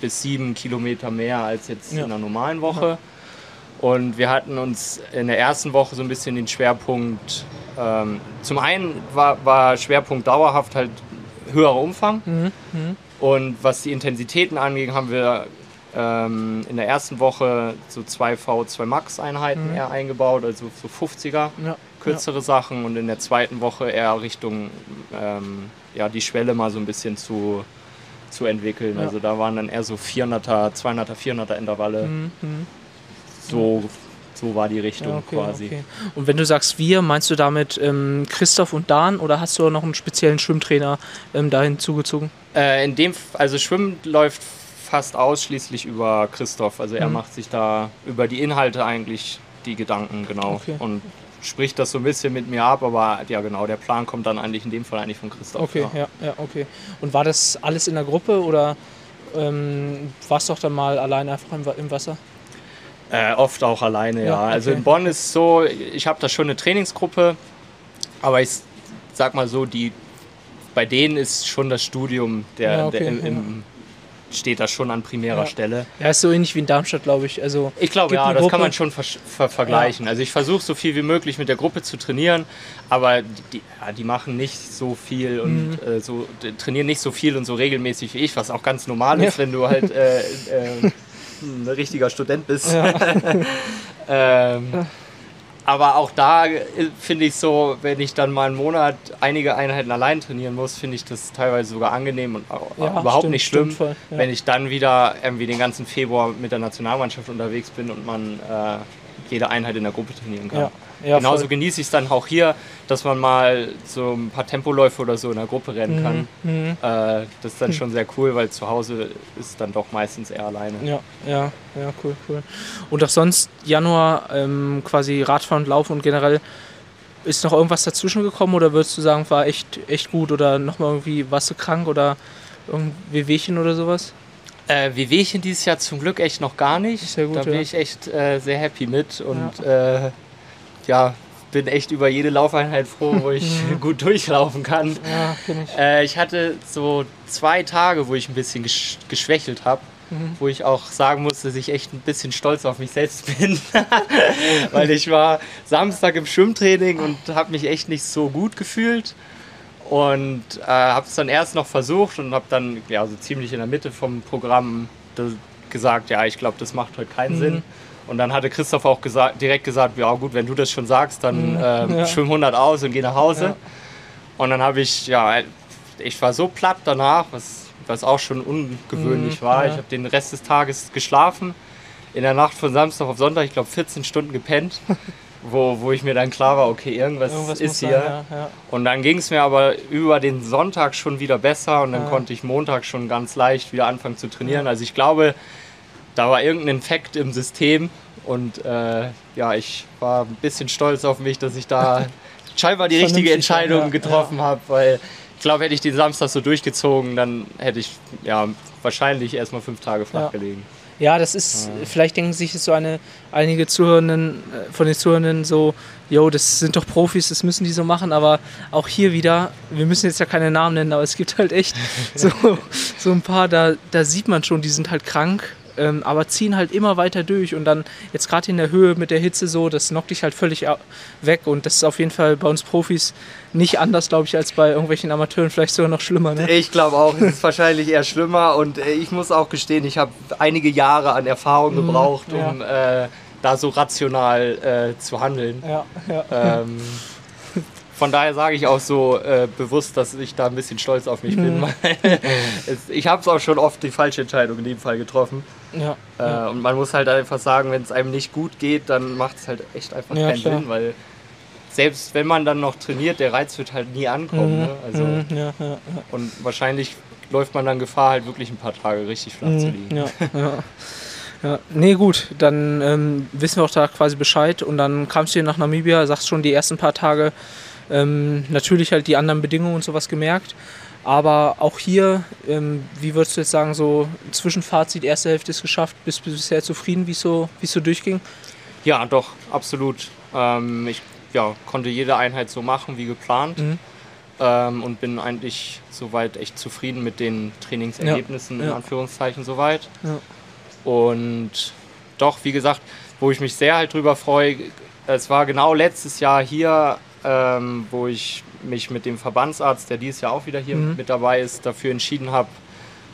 bis sieben Kilometer mehr als jetzt Ja. in einer normalen Woche. Und wir hatten uns in der ersten Woche so ein bisschen den Schwerpunkt, ähm, zum einen war, war Schwerpunkt dauerhaft halt höherer Umfang. Und was die Intensitäten anging, haben wir ähm, in der ersten Woche so zwei V2 Max Einheiten eher eingebaut, also so 50er Ja. kürzere Sachen und in der zweiten Woche eher Richtung ähm, ja, die Schwelle mal so ein bisschen zu, zu entwickeln. Ja. Also da waren dann eher so 400er, 200er, 400er Intervalle. So, so war die Richtung Ja, okay, quasi. okay. Und wenn du sagst wir, meinst du damit ähm, Christoph und Dan oder hast du noch einen speziellen Schwimmtrainer ähm, dahin zugezogen? Äh, in dem, also Schwimmen läuft fast ausschließlich über Christoph. Also er Mhm. macht sich da über die Inhalte eigentlich die Gedanken, genau. Okay. Und spricht das so ein bisschen mit mir ab, aber ja genau, der Plan kommt dann eigentlich in dem Fall eigentlich von Christoph. Okay, ja. ja, ja, okay. Und war das alles in der Gruppe oder ähm, warst du auch dann mal allein einfach im, im Wasser? Äh, oft auch alleine, ja. Ja, Also okay. in Bonn ist es so, ich habe da schon eine Trainingsgruppe, aber ich sag mal so, die bei denen ist schon das Studium, der, Ja, okay, der im, im, steht da schon an primärer Ja. Stelle. Ja, ist so ähnlich wie in Darmstadt, glaube ich. Also Ich glaube, ja, das Gruppe. kann man schon ver ver vergleichen. Also ich versuche so viel wie möglich mit der Gruppe zu trainieren, aber die, die machen nicht so viel und Mhm. äh, so trainieren nicht so viel und so regelmäßig wie ich, was auch ganz normal ist, wenn du halt äh, äh, ein richtiger Student bist. ähm, aber auch da äh, finde ich so, wenn ich dann mal einen Monat einige Einheiten allein trainieren muss, finde ich das teilweise sogar angenehm und Ja, überhaupt stimmt, nicht schlimm, stimmt ja. wenn ich dann wieder irgendwie den ganzen Februar mit der Nationalmannschaft unterwegs bin und man äh, jede Einheit in der Gruppe trainieren kann. ja, ja, Genauso voll. genieße ich es dann auch hier, dass man mal so ein paar Tempoläufe oder so in der Gruppe rennen kann. Mhm. Äh, das ist dann schon sehr cool, weil zu Hause ist dann doch meistens eher alleine. Ja, ja, ja, cool, cool. Und auch sonst Januar ähm, quasi Radfahren, Laufen und generell ist noch irgendwas dazwischen gekommen oder würdest du sagen, war echt, echt gut oder nochmal irgendwie warst du krank oder irgendein Wehwehchen oder sowas? Äh, Wehwehchen dieses Jahr zum Glück echt noch gar nicht. Sehr gut, da bin ja. ich echt äh, sehr happy mit und ja. Äh, ja, bin echt über jede Laufeinheit froh, wo ich gut durchlaufen kann. Ja, ich. Äh, ich hatte so zwei Tage, wo ich ein bisschen gesch geschwächelt habe. Mhm. Wo ich auch sagen musste, dass ich echt ein bisschen stolz auf mich selbst bin. Weil ich war Samstag im Schwimmtraining und habe mich echt nicht so gut gefühlt. Und äh, habe es dann erst noch versucht und habe dann ja, so ziemlich in der Mitte vom Programm gesagt, ja, ich glaube, das macht heute keinen Mhm. Sinn. Und dann hatte Christoph auch gesagt, direkt gesagt, ja gut, wenn du das schon sagst, dann Mhm. ähm, Ja. schwimm 100 aus und geh nach Hause. Ja. Und dann habe ich, ja, ich war so platt danach, was, was auch schon ungewöhnlich Mhm, war. ja. Ich habe den Rest des Tages geschlafen. In der Nacht von Samstag auf Sonntag, ich glaube 14 Stunden gepennt, wo, wo ich mir dann klar war, okay, irgendwas, Irgendwas ist hier. sein, ja, ja. Und dann ging es mir aber über den Sonntag schon wieder besser und dann Ja. konnte ich Montag schon ganz leicht wieder anfangen zu trainieren. Also ich glaube, da war irgendein Infekt im System und äh, ja, ich war ein bisschen stolz auf mich, dass ich da scheinbar die richtige Entscheidung getroffen habe, weil ich glaube, hätte ich den Samstag so durchgezogen, dann hätte ich ja wahrscheinlich erstmal fünf Tage flach gelegen. Ja, das ist, vielleicht denken sich so eine, einige Zuhörenden, äh, von den Zuhörenden so, yo, das sind doch Profis, das müssen die so machen, aber auch hier wieder, wir müssen jetzt ja keine Namen nennen, aber es gibt halt echt so, so ein paar, da, da sieht man schon, die sind halt krank, ähm, aber ziehen halt immer weiter durch und dann jetzt gerade in der Höhe mit der Hitze so, das knockt dich halt völlig weg und das ist auf jeden Fall bei uns Profis nicht anders, glaube ich, als bei irgendwelchen Amateuren, vielleicht sogar noch schlimmer. Ne? Ich glaube auch, es ist wahrscheinlich eher schlimmer und äh, ich muss auch gestehen, ich habe einige Jahre an Erfahrung gebraucht, ja. um äh, da so rational äh, zu handeln. Ja, ja. Ähm, von daher sage ich auch so äh, bewusst, dass ich da ein bisschen stolz auf mich bin. es, ich habe es auch schon oft die falsche Entscheidung in dem Fall getroffen. Ja. Äh, und man muss halt einfach sagen, wenn es einem nicht gut geht, dann macht es halt echt einfach Ja, keinen klar. Sinn, weil selbst wenn man dann noch trainiert, der Reiz wird halt nie ankommen. Ne? Also, Mhm, ja, ja, ja. Und wahrscheinlich läuft man dann Gefahr, halt wirklich ein paar Tage richtig flach zu liegen. Mhm, Ja, ja. ja. Nee, gut, dann ähm, wissen wir auch da quasi Bescheid und dann kamst du hier nach Namibia, sagst schon die ersten paar Tage ähm, natürlich halt die anderen Bedingungen und sowas gemerkt. Aber auch hier, ähm, wie würdest du jetzt sagen, so Zwischenfazit, erste Hälfte ist geschafft, bist du bisher zufrieden, wie es so, es so durchging? Ja, doch, absolut. Ähm, ich ja, konnte jede Einheit so machen wie geplant. Mhm. ähm, und bin eigentlich soweit echt zufrieden mit den Trainingsergebnissen, Ja, in ja. Anführungszeichen, soweit. Ja. Und doch, wie gesagt, wo ich mich sehr halt drüber freue, es war genau letztes Jahr hier, ähm, wo ich mich mit dem Verbandsarzt, der dieses Jahr auch wieder hier Mhm. mit dabei ist, dafür entschieden habe,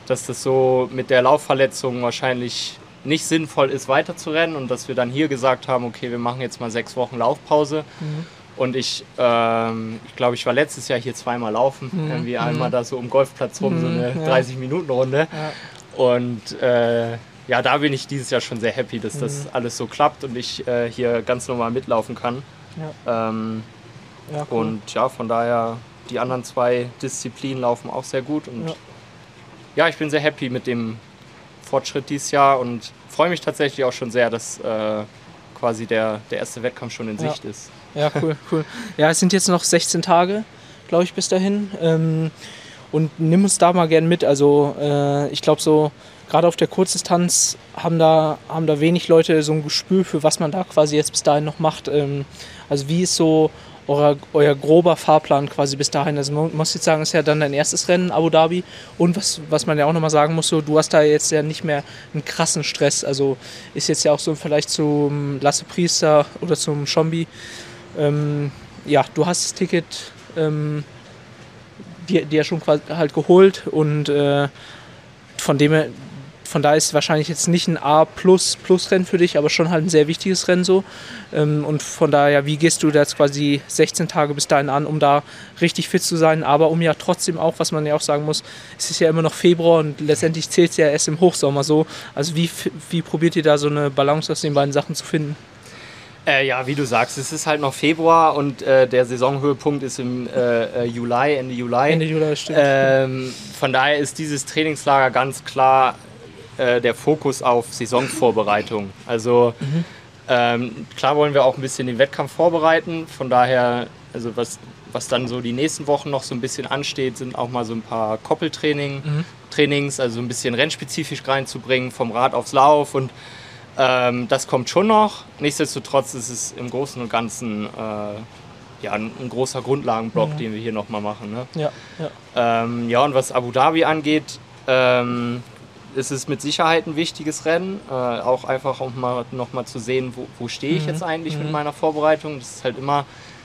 dass das so mit der Laufverletzung wahrscheinlich nicht sinnvoll ist, weiterzurennen und dass wir dann hier gesagt haben, okay, wir machen jetzt mal sechs Wochen Laufpause. Mhm. Und ich, ähm, ich glaube, ich war letztes Jahr hier zweimal laufen, Mhm. irgendwie Mhm. einmal da so um Golfplatz rum, so Mhm, eine ja. 30-Minuten-Runde. Ja. Und äh, ja, da bin ich dieses Jahr schon sehr happy, dass das Mhm. alles so klappt und ich äh, hier ganz normal mitlaufen kann. Ähm, Ja, cool. und ja, von daher, die anderen zwei Disziplinen laufen auch sehr gut. Und Ja. ja, ich bin sehr happy mit dem Fortschritt dieses Jahr und freue mich tatsächlich auch schon sehr, dass äh, quasi der, der erste Wettkampf schon in Ja. Sicht ist. Ja, cool, cool. Ja, es sind jetzt noch 16 Tage, glaube ich, bis dahin. Ähm, und nimm uns da mal gern mit. Also äh, ich glaube so, gerade auf der Kurzdistanz haben da, haben da wenig Leute so ein Gespür für, was man da quasi jetzt bis dahin noch macht. Ähm, also wie ist so euer, euer grober Fahrplan quasi bis dahin? Also man muss jetzt sagen, ist ja dann dein erstes Rennen, Abu Dhabi. Und was, was man ja auch nochmal sagen muss, so, du hast da jetzt ja nicht mehr einen krassen Stress. Also ist jetzt ja auch so vielleicht zum Lasse Priester oder zum Schombi. Ähm, ja, du hast das Ticket ähm, dir, dir schon halt geholt und äh, von dem her, von da ist wahrscheinlich jetzt nicht ein A plus plus Rennen für dich, aber schon halt ein sehr wichtiges Rennen so. Ähm, und von daher, wie gehst du jetzt quasi 16 Tage bis dahin an, um da richtig fit zu sein, aber um ja trotzdem auch, was man ja auch sagen muss, es ist ja immer noch Februar und letztendlich zählt es ja erst im Hochsommer so. Also wie, wie probiert ihr da so eine Balance aus den beiden Sachen zu finden? Äh, ja, wie du sagst, es ist halt noch Februar und äh, der Saisonhöhepunkt ist im äh, äh, Juli, Ende Juli. Ende Juli, stimmt. Ähm, von daher ist dieses Trainingslager ganz klar äh, der Fokus auf Saisonvorbereitung. Also ähm, klar wollen wir auch ein bisschen den Wettkampf vorbereiten. Von daher, also was, was dann so die nächsten Wochen noch so ein bisschen ansteht, sind auch mal so ein paar Koppeltraining, Trainings, also ein bisschen rennspezifisch reinzubringen, vom Rad aufs Lauf und ähm, das kommt schon noch. Nichtsdestotrotz ist es im Großen und Ganzen äh, ja, ein, ein großer Grundlagenblock, den wir hier nochmal machen. Ne? ja, ja. Ähm, ja, und was Abu Dhabi angeht, ähm, ist es mit Sicherheit ein wichtiges Rennen. Äh, auch einfach, um mal, noch mal zu sehen, wo, wo stehe ich Mhm, jetzt eigentlich mit mhm. meiner Vorbereitung. Das ist halt immer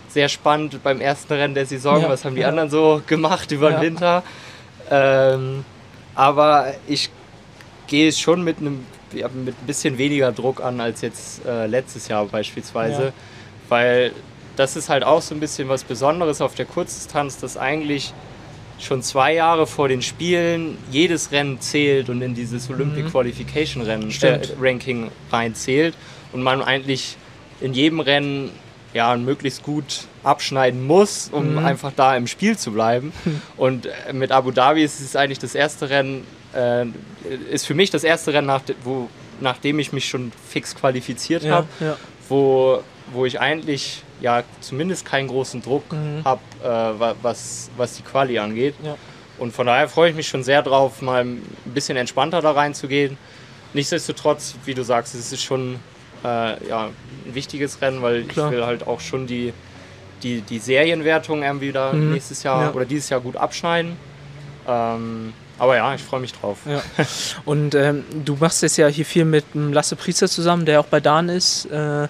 sehr spannend beim ersten Rennen der Saison. Ja, Was haben die ja. anderen so gemacht über Ja. den Winter? Ähm, aber ich gehe es schon mit einem ja, mit ein bisschen weniger Druck an als jetzt äh, letztes Jahr beispielsweise, Ja. weil das ist halt auch so ein bisschen was Besonderes auf der Kurzdistanz, dass eigentlich schon zwei Jahre vor den Spielen jedes Rennen zählt und in dieses Olympic Qualification Rennen, äh. Ranking reinzählt und man eigentlich in jedem Rennen ja möglichst gut abschneiden muss, um Mhm. einfach da im Spiel zu bleiben. Und äh, mit Abu Dhabi ist es eigentlich das erste Rennen, äh, ist für mich das erste Rennen, nach, wo, nachdem ich mich schon fix qualifiziert Ja, habe, ja. wo, wo ich eigentlich ja zumindest keinen großen Druck Mhm. habe, äh, wa- was, was die Quali angeht. Ja. Und von daher freue ich mich schon sehr drauf, mal ein bisschen entspannter da reinzugehen. Nichtsdestotrotz, wie du sagst, es ist schon äh, ja, ein wichtiges Rennen, weil Klar. ich will halt auch schon die, die, die Serienwertung irgendwie da Mhm. nächstes Jahr Ja. oder dieses Jahr gut abschneiden. Ähm, aber ja, ich freue mich drauf. Ja. Und ähm, du machst jetzt ja hier viel mit dem Lasse Priester zusammen, der auch bei Dan ist. Äh,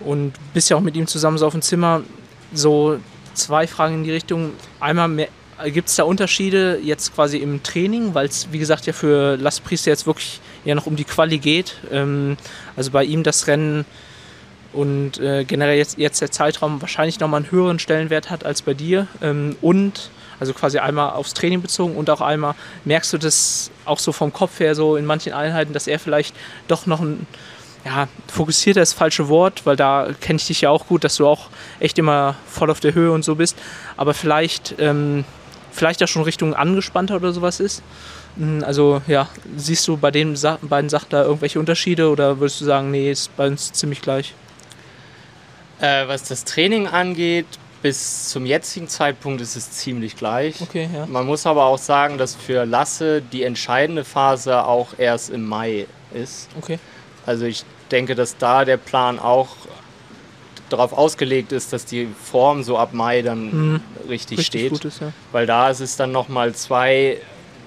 und bist ja auch mit ihm zusammen so auf dem Zimmer. So zwei Fragen in die Richtung. Einmal, gibt es da Unterschiede jetzt quasi im Training, weil es, wie gesagt, ja für Lasse Priester jetzt wirklich ja noch um die Quali geht. Ähm, also bei ihm das Rennen und äh, generell jetzt, jetzt der Zeitraum wahrscheinlich nochmal einen höheren Stellenwert hat als bei dir. Ähm, und also quasi einmal aufs Training bezogen und auch einmal merkst du das auch so vom Kopf her so in manchen Einheiten, dass er vielleicht doch noch ein ja, fokussierter ist das falsche Wort, weil da kenne ich dich ja auch gut, dass du auch echt immer voll auf der Höhe und so bist. Aber vielleicht, ähm, vielleicht auch schon Richtung angespannter oder sowas ist. Mm, Also ja, siehst du bei den Sa beiden Sachen da irgendwelche Unterschiede oder würdest du sagen, nee, ist bei uns ziemlich gleich? Äh, was das Training angeht, bis zum jetzigen Zeitpunkt ist es ziemlich gleich. Okay, ja. Man muss aber auch sagen, dass für Lasse die entscheidende Phase auch erst im Mai ist. Okay. Also ich denke, dass da der Plan auch darauf ausgelegt ist, dass die Form so ab Mai dann Mhm. richtig, Richtig steht. ist, ja. Weil da ist es dann nochmal zwei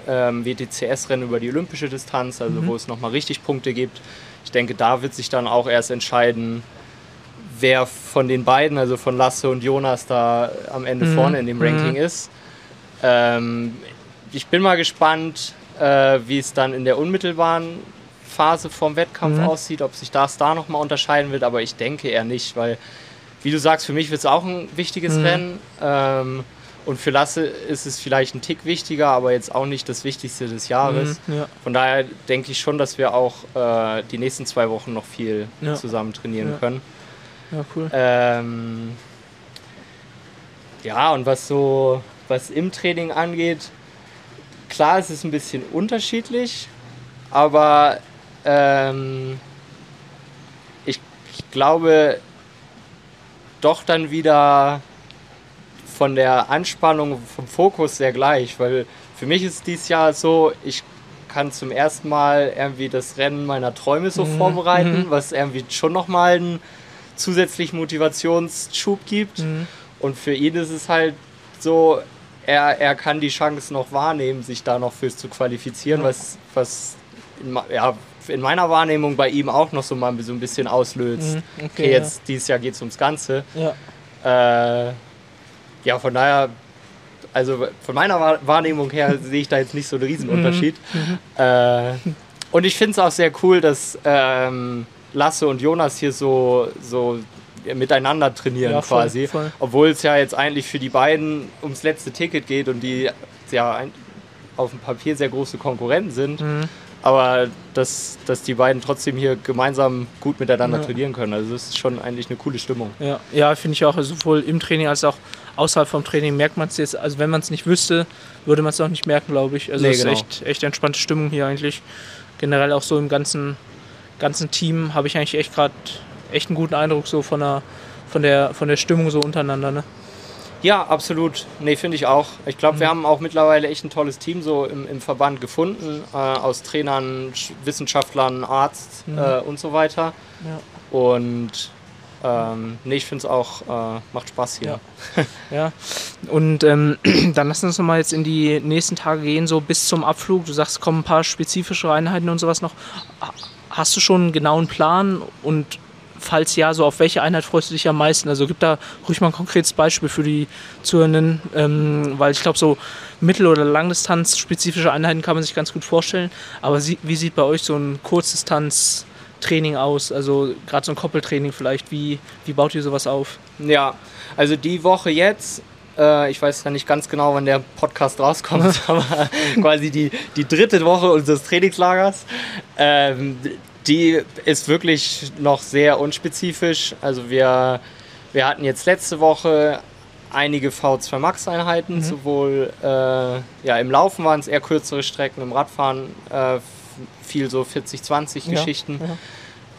ähm, WTCS-Rennen über die olympische Distanz, also Mhm. wo es nochmal richtig Punkte gibt. Ich denke, da wird sich dann auch erst entscheiden, wer von den beiden, also von Lasse und Jonas, da am Ende Mhm. vorne in dem Ranking ist. Ähm, ich bin mal gespannt, äh, wie es dann in der unmittelbaren Phase vom Wettkampf Mhm. aussieht, ob sich das da nochmal unterscheiden wird, aber ich denke eher nicht, weil, wie du sagst, für mich wird es auch ein wichtiges Mhm. Rennen. Ähm, und für Lasse ist es vielleicht ein Tick wichtiger, aber jetzt auch nicht das Wichtigste des Jahres. Mhm, ja. Von daher denke ich schon, dass wir auch äh, die nächsten zwei Wochen noch viel Ja. zusammen trainieren Ja. können. ja, cool. Ähm, ja, und was so, was im Training angeht, klar, es ist ein bisschen unterschiedlich, aber ähm, ich, ich glaube doch dann wieder von der Anspannung, vom Fokus sehr gleich, weil für mich ist dies Jahr so, ich kann zum ersten Mal irgendwie das Rennen meiner Träume so Mhm, vorbereiten, mhm. was irgendwie schon nochmal einen zusätzlichen Motivationsschub gibt. Mhm. Und für ihn ist es halt so, er, er kann die Chance noch wahrnehmen, sich da noch fürs zu qualifizieren, Ja. was, was ja, in meiner Wahrnehmung bei ihm auch noch so mal so ein bisschen auslöst. Mhm, okay, Okay, jetzt dieses Jahr geht es ums Ganze. Ja. Äh, ja, von daher, also von meiner Wahr- Wahrnehmung her sehe ich da jetzt nicht so einen Riesenunterschied. Äh, und ich finde es auch sehr cool, dass ähm, Lasse und Jonas hier so, so miteinander trainieren Ja, voll, quasi. Obwohl es ja jetzt eigentlich für die beiden ums letzte Ticket geht und die ja auf dem Papier sehr große Konkurrenten sind. Mhm. Aber dass, dass die beiden trotzdem hier gemeinsam gut miteinander Ja. trainieren können. Also das ist schon eigentlich eine coole Stimmung. Ja, ja finde ich auch. Also sowohl im Training als auch außerhalb vom Training merkt man es jetzt. Also wenn man es nicht wüsste, würde man es auch nicht merken, glaube ich. Also Nee, es ist genau. echt, echt entspannte Stimmung hier eigentlich. Generell auch so im ganzen, ganzen Team habe ich eigentlich echt gerade echt einen guten Eindruck so von der, von der, von der Stimmung so untereinander. Ne? Ja, absolut. Nee, finde ich auch. Ich glaube, wir haben auch mittlerweile echt ein tolles Team so im, im Verband gefunden, äh, aus Trainern, Sch- Wissenschaftlern, Arzt Mhm. äh, und so weiter. Ja. Und ähm, nee, ich finde es auch, äh, macht Spaß hier. Ja. Ja, und ähm, dann lassen wir uns nochmal jetzt in die nächsten Tage gehen, so bis zum Abflug. Du sagst, es kommen ein paar spezifische Einheiten und sowas noch. Ha- Hast du schon einen genauen Plan und falls ja, so auf welche Einheit freust du dich am meisten? Also gib da ruhig mal ein konkretes Beispiel für die Zuhörenden, ähm, weil ich glaube, so Mittel- oder Langdistanz spezifische Einheiten kann man sich ganz gut vorstellen. Aber wie sieht bei euch so ein Kurzdistanz-Training aus? Also gerade so ein Koppeltraining vielleicht. Wie, wie baut ihr sowas auf? Ja, also die Woche jetzt, äh, ich weiß ja nicht ganz genau, wann der Podcast rauskommt, aber quasi die, die dritte Woche unseres Trainingslagers, ähm, die ist wirklich noch sehr unspezifisch. Also wir, wir hatten jetzt letzte Woche einige V2 Max Einheiten, sowohl äh, ja, im Laufen waren es eher kürzere Strecken, im Radfahren äh, viel so 40-20 Ja, Geschichten.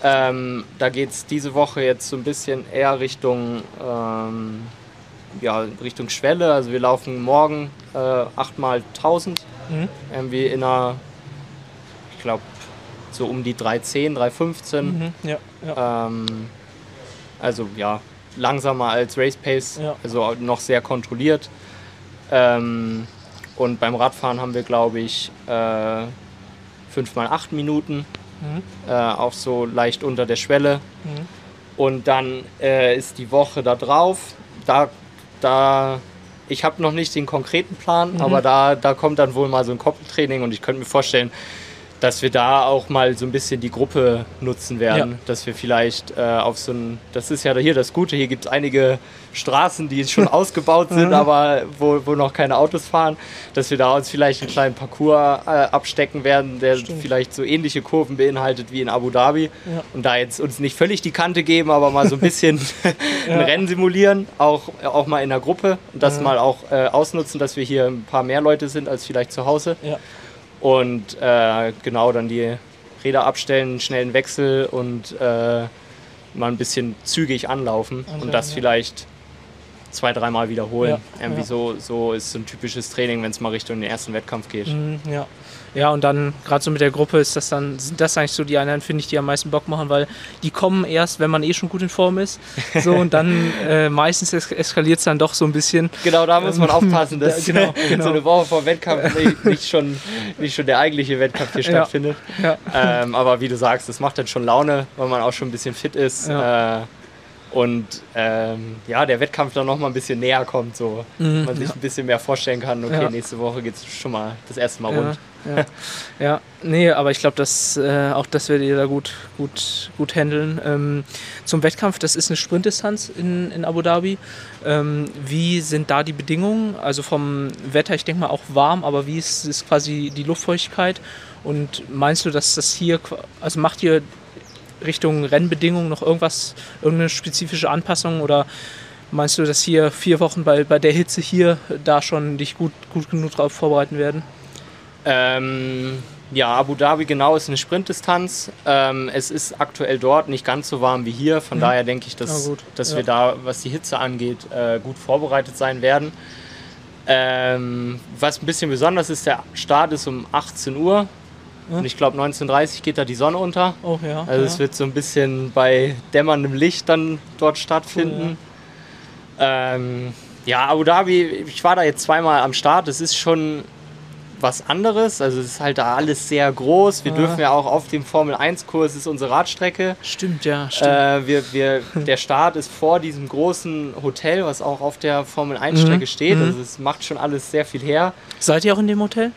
Ähm, da geht es diese Woche jetzt so ein bisschen eher Richtung, ähm, ja, Richtung Schwelle. Also wir laufen morgen äh, 8 mal 1000. Mhm. Irgendwie in einer, ich glaube, so um die 310, 315. Mhm, ja, ja. Ähm, also ja, langsamer als Race Pace, Ja. also noch sehr kontrolliert. Ähm, und beim Radfahren haben wir, glaube ich, äh, 5 mal 8 Minuten, Mhm. äh, auch so leicht unter der Schwelle. Mhm. Und dann äh, ist die Woche da drauf. Da, da, ich habe noch nicht den konkreten Plan, Mhm. aber da, da kommt dann wohl mal so ein Koppeltraining und ich könnte mir vorstellen, dass wir da auch mal so ein bisschen die Gruppe nutzen werden. Ja. Dass wir vielleicht äh, auf so ein, das ist ja hier das Gute, hier gibt es einige Straßen, die schon ausgebaut sind, aber wo, wo noch keine Autos fahren, dass wir da uns vielleicht einen kleinen Parcours äh, abstecken werden, der Stimmt. vielleicht so ähnliche Kurven beinhaltet wie in Abu Dhabi. Ja. Und da jetzt uns nicht völlig die Kante geben, aber mal so ein bisschen ein Rennen simulieren, auch, auch mal in der Gruppe und das mal auch äh, ausnutzen, dass wir hier ein paar mehr Leute sind als vielleicht zu Hause. Und äh, genau dann die Räder abstellen, schnellen Wechsel und äh, mal ein bisschen zügig anlaufen Okay, und das ja. vielleicht zwei, dreimal wiederholen. Ja, Irgendwie ja. So, so ist so ein typisches Training, wenn es mal Richtung den ersten Wettkampf geht. Mhm, ja. Ja, und dann gerade so mit der Gruppe ist das dann, sind das eigentlich so die Einheiten, finde ich, die am meisten Bock machen, weil die kommen erst, wenn man eh schon gut in Form ist. So und dann äh, meistens es eskaliert es dann doch so ein bisschen. Genau, da muss man Ähm, aufpassen, dass ja, genau, genau. so eine Woche vor Wettkampf nicht, nicht, schon, nicht schon der eigentliche Wettkampf hier Ja. stattfindet. Ja. Ähm, aber wie du sagst, das macht dann schon Laune, weil man auch schon ein bisschen fit ist. Äh, und ähm, ja, der Wettkampf dann noch mal ein bisschen näher kommt, so Mhm, man sich ein bisschen mehr vorstellen kann, okay, Ja. nächste Woche geht es schon mal das erste Mal Ja, rund. ja, ja, nee, aber ich glaube, dass äh, auch das werdet ihr da gut, gut, gut handeln. Ähm, zum Wettkampf, das ist eine Sprintdistanz in, in Abu Dhabi. Ähm, wie sind da die Bedingungen? Also vom Wetter, ich denke mal auch warm, aber wie ist, ist quasi die Luftfeuchtigkeit? Und meinst du, dass das hier, also macht ihr Richtung Rennbedingungen noch irgendwas, irgendeine spezifische Anpassung oder meinst du, dass hier vier Wochen bei, bei der Hitze hier da schon dich gut, gut genug drauf vorbereiten werden? Ähm, ja, Abu Dhabi genau ist eine Sprintdistanz. Ähm, es ist aktuell dort nicht ganz so warm wie hier. Von Mhm. daher denke ich, dass, gut, dass ja. wir da, was die Hitze angeht, äh, gut vorbereitet sein werden. Ähm, was ein bisschen besonders ist, der Start ist um 18 Uhr. Ja. Und ich glaube, 19.30 Uhr geht da die Sonne unter. Oh ja. Also ja. es wird so ein bisschen bei dämmerndem Licht dann dort stattfinden. ähm, ja, Abu Dhabi, ich war da jetzt zweimal am Start. Es ist schon was anderes. Also es ist halt da alles sehr groß. Wir Ja. dürfen ja auch auf dem Formel 1 Kurs ist unsere Radstrecke. Stimmt, ja, stimmt. Äh, wir, wir, der Start ist vor diesem großen Hotel, was auch auf der Formel 1 Strecke Mhm. steht. Mhm. Also es macht schon alles sehr viel her. Seid ihr auch in dem Hotel?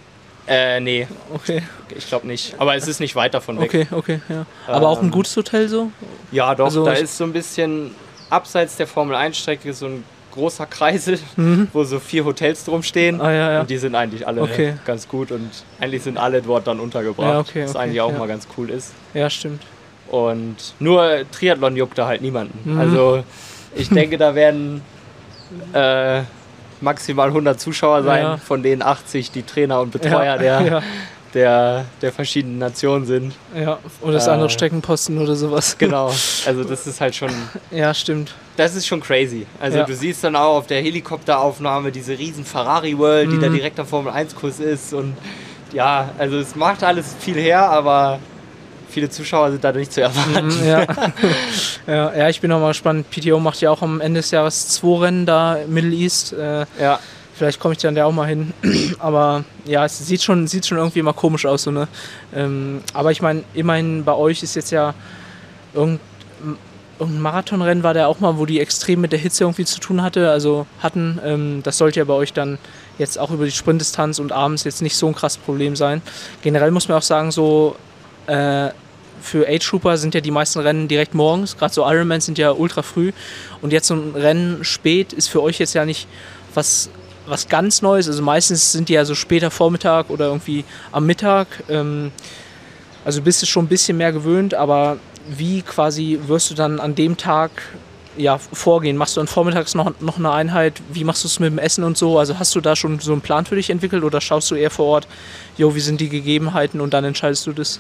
Äh, nee, Okay, ich glaube nicht. Aber es ist nicht weit davon weg. okay, okay, ja. Aber auch ein Ähm, gutes Hotel so? Ja, doch, Also da ist so ein bisschen abseits der Formel 1 Strecke so ein großer Kreisel, Mhm. wo so vier Hotels drum stehen. Ah ja, ja. Und die sind eigentlich alle Okay. ganz gut und eigentlich sind alle dort dann untergebracht. Ja, okay, was okay, eigentlich auch mal ganz cool ist. Ja, stimmt. Und nur Triathlon juckt da halt niemanden. Mhm. Also ich denke, da werden äh, maximal 100 Zuschauer sein, Ja. von denen 80 die Trainer und Betreuer ja, der, der, der verschiedenen Nationen sind. ja. Oder das Äh. andere Streckenposten oder sowas. Genau. Also das ist halt schon Ja, stimmt. Das ist schon crazy. Also du siehst dann auch auf der Helikopteraufnahme diese riesen Ferrari World, die da Mhm. direkt am Formel 1 Kurs ist und ja, also es macht alles viel her, aber viele Zuschauer sind da nicht zu erwarten. Mhm, ja. ja. Ja, ich bin auch mal gespannt. PTO macht ja auch am Ende des Jahres zwei Rennen da im Middle East. Äh, Ja, Vielleicht komme ich dann da auch mal hin. aber ja, es sieht schon, sieht schon irgendwie mal komisch aus. So, ne? ähm, aber ich meine, immerhin bei euch ist jetzt ja irgend, irgendein Marathonrennen war der auch mal, wo die extrem mit der Hitze irgendwie zu tun hatte, also hatten. Ähm, das sollte ja bei euch dann jetzt auch über die Sprintdistanz und abends jetzt nicht so ein krasses Problem sein. Generell muss man auch sagen, so äh, für Age Trooper sind ja die meisten Rennen direkt morgens, gerade so Ironman sind ja ultra früh und jetzt so ein Rennen spät ist für euch jetzt ja nicht was, was ganz Neues. Also meistens sind die ja so später Vormittag oder irgendwie am Mittag. Ähm, also bist du schon ein bisschen mehr gewöhnt, aber wie quasi wirst du dann an dem Tag ja, vorgehen? Machst du dann vormittags noch, noch eine Einheit? Wie machst du es mit dem Essen und so? Also hast du da schon so einen Plan für dich entwickelt oder schaust du eher vor Ort, jo, wie sind die Gegebenheiten und dann entscheidest du das?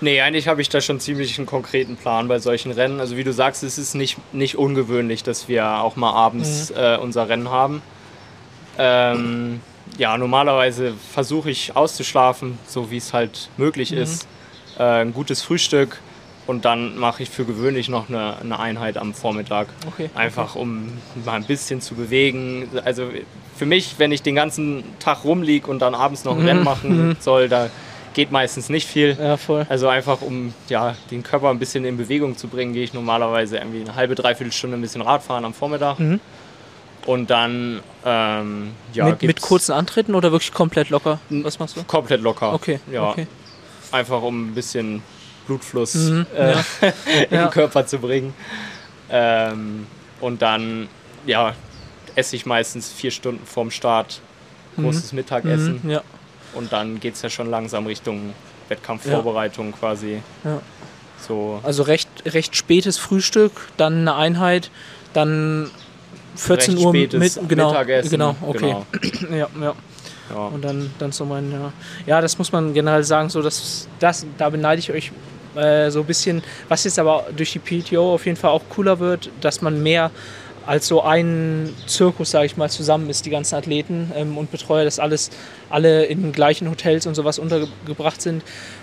Nee, eigentlich habe ich da schon ziemlich einen konkreten Plan bei solchen Rennen. Also wie du sagst, es ist nicht, nicht ungewöhnlich, dass wir auch mal abends äh, unser Rennen haben. Ähm, ja, normalerweise versuche ich auszuschlafen, so wie es halt möglich Mhm. ist. Äh, ein gutes Frühstück und dann mache ich für gewöhnlich noch eine, eine Einheit am Vormittag. Okay. Einfach um mal ein bisschen zu bewegen. Also für mich, wenn ich den ganzen Tag rumliege und dann abends noch ein Mhm. Rennen machen soll, da geht meistens nicht viel. Ja, voll. Also einfach um ja, den Körper ein bisschen in Bewegung zu bringen, gehe ich normalerweise irgendwie eine halbe, dreiviertel Stunde ein bisschen Radfahren am Vormittag. Mhm. Und dann ähm, ja, mit, mit kurzen Antritten oder wirklich komplett locker? Was machst du? komplett locker. Okay, Ja, okay. einfach um ein bisschen Blutfluss Mhm, äh, ja. in Ja. den Körper zu bringen. Ähm, und dann ja, esse ich meistens vier Stunden vorm Start großes Mittagessen. Mhm, ja. Und dann geht es ja schon langsam Richtung Wettkampfvorbereitung quasi. Ja. So Also recht, recht spätes Frühstück, dann eine Einheit, dann 14 recht Uhr spätes mit genau, Mittagessen. genau, okay. Genau. Ja, ja. Ja. Und dann, dann so mein, ja. Ja, das muss man generell sagen, so dass das, da beneide ich euch äh, so ein bisschen, was jetzt aber durch die PTO auf jeden Fall auch cooler wird, dass man mehr als so ein Zirkus, sage ich mal, zusammen ist, die ganzen Athleten ähm, und Betreuer, dass alles, alle in gleichen Hotels und sowas untergebracht sind.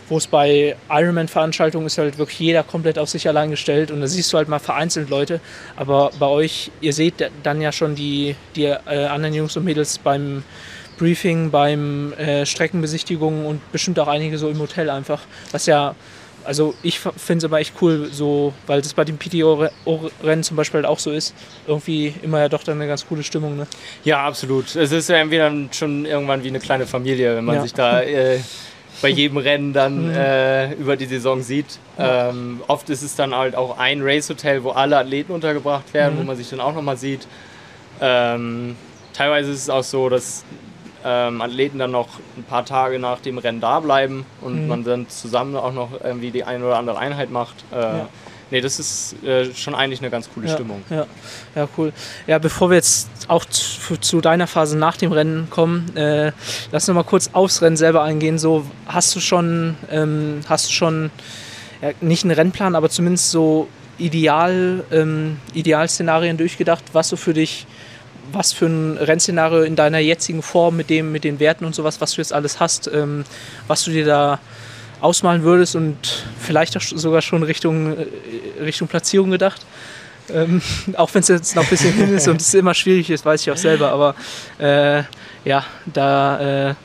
Wo es bei Ironman-Veranstaltungen ist halt wirklich jeder komplett auf sich allein gestellt und da siehst du halt mal vereinzelt Leute. Aber bei euch, ihr seht dann ja schon die, die äh, anderen Jungs und Mädels beim Briefing, beim äh, Streckenbesichtigungen und bestimmt auch einige so im Hotel einfach, was ja also ich finde es aber echt cool, so, weil das bei dem PTO-Rennen zum Beispiel halt auch so ist. Irgendwie immer ja doch dann eine ganz coole Stimmung. Ne? Ja, absolut. Es ist ja irgendwie dann schon irgendwann wie eine kleine Familie, wenn man ja. sich da äh, bei jedem Rennen dann mhm. äh, über die Saison sieht. Ähm, oft ist es dann halt auch ein Race-Hotel, wo alle Athleten untergebracht werden, mhm. wo man sich dann auch nochmal sieht. Ähm, teilweise ist es auch so, dass ähm, Athleten dann noch ein paar Tage nach dem Rennen da bleiben und mhm. man dann zusammen auch noch irgendwie die eine oder andere Einheit macht. Äh, ja. Nee, das ist äh, schon eigentlich eine ganz coole ja, Stimmung. Ja, ja, cool. Ja, bevor wir jetzt auch zu, zu deiner Phase nach dem Rennen kommen, äh, lass uns mal kurz aufs Rennen selber eingehen. So, hast du schon, ähm, hast du schon ja, nicht einen Rennplan, aber zumindest so Ideal, ähm, Idealszenarien durchgedacht, was so für dich was für ein Rennszenario in deiner jetzigen Form mit dem, mit den Werten und sowas, was du jetzt alles hast, ähm, was du dir da ausmalen würdest und vielleicht auch sogar schon Richtung, äh, Richtung Platzierung gedacht. Ähm, auch wenn es jetzt noch ein bisschen hin ist und es immer schwierig ist, weiß ich auch selber, aber äh, ja, da äh,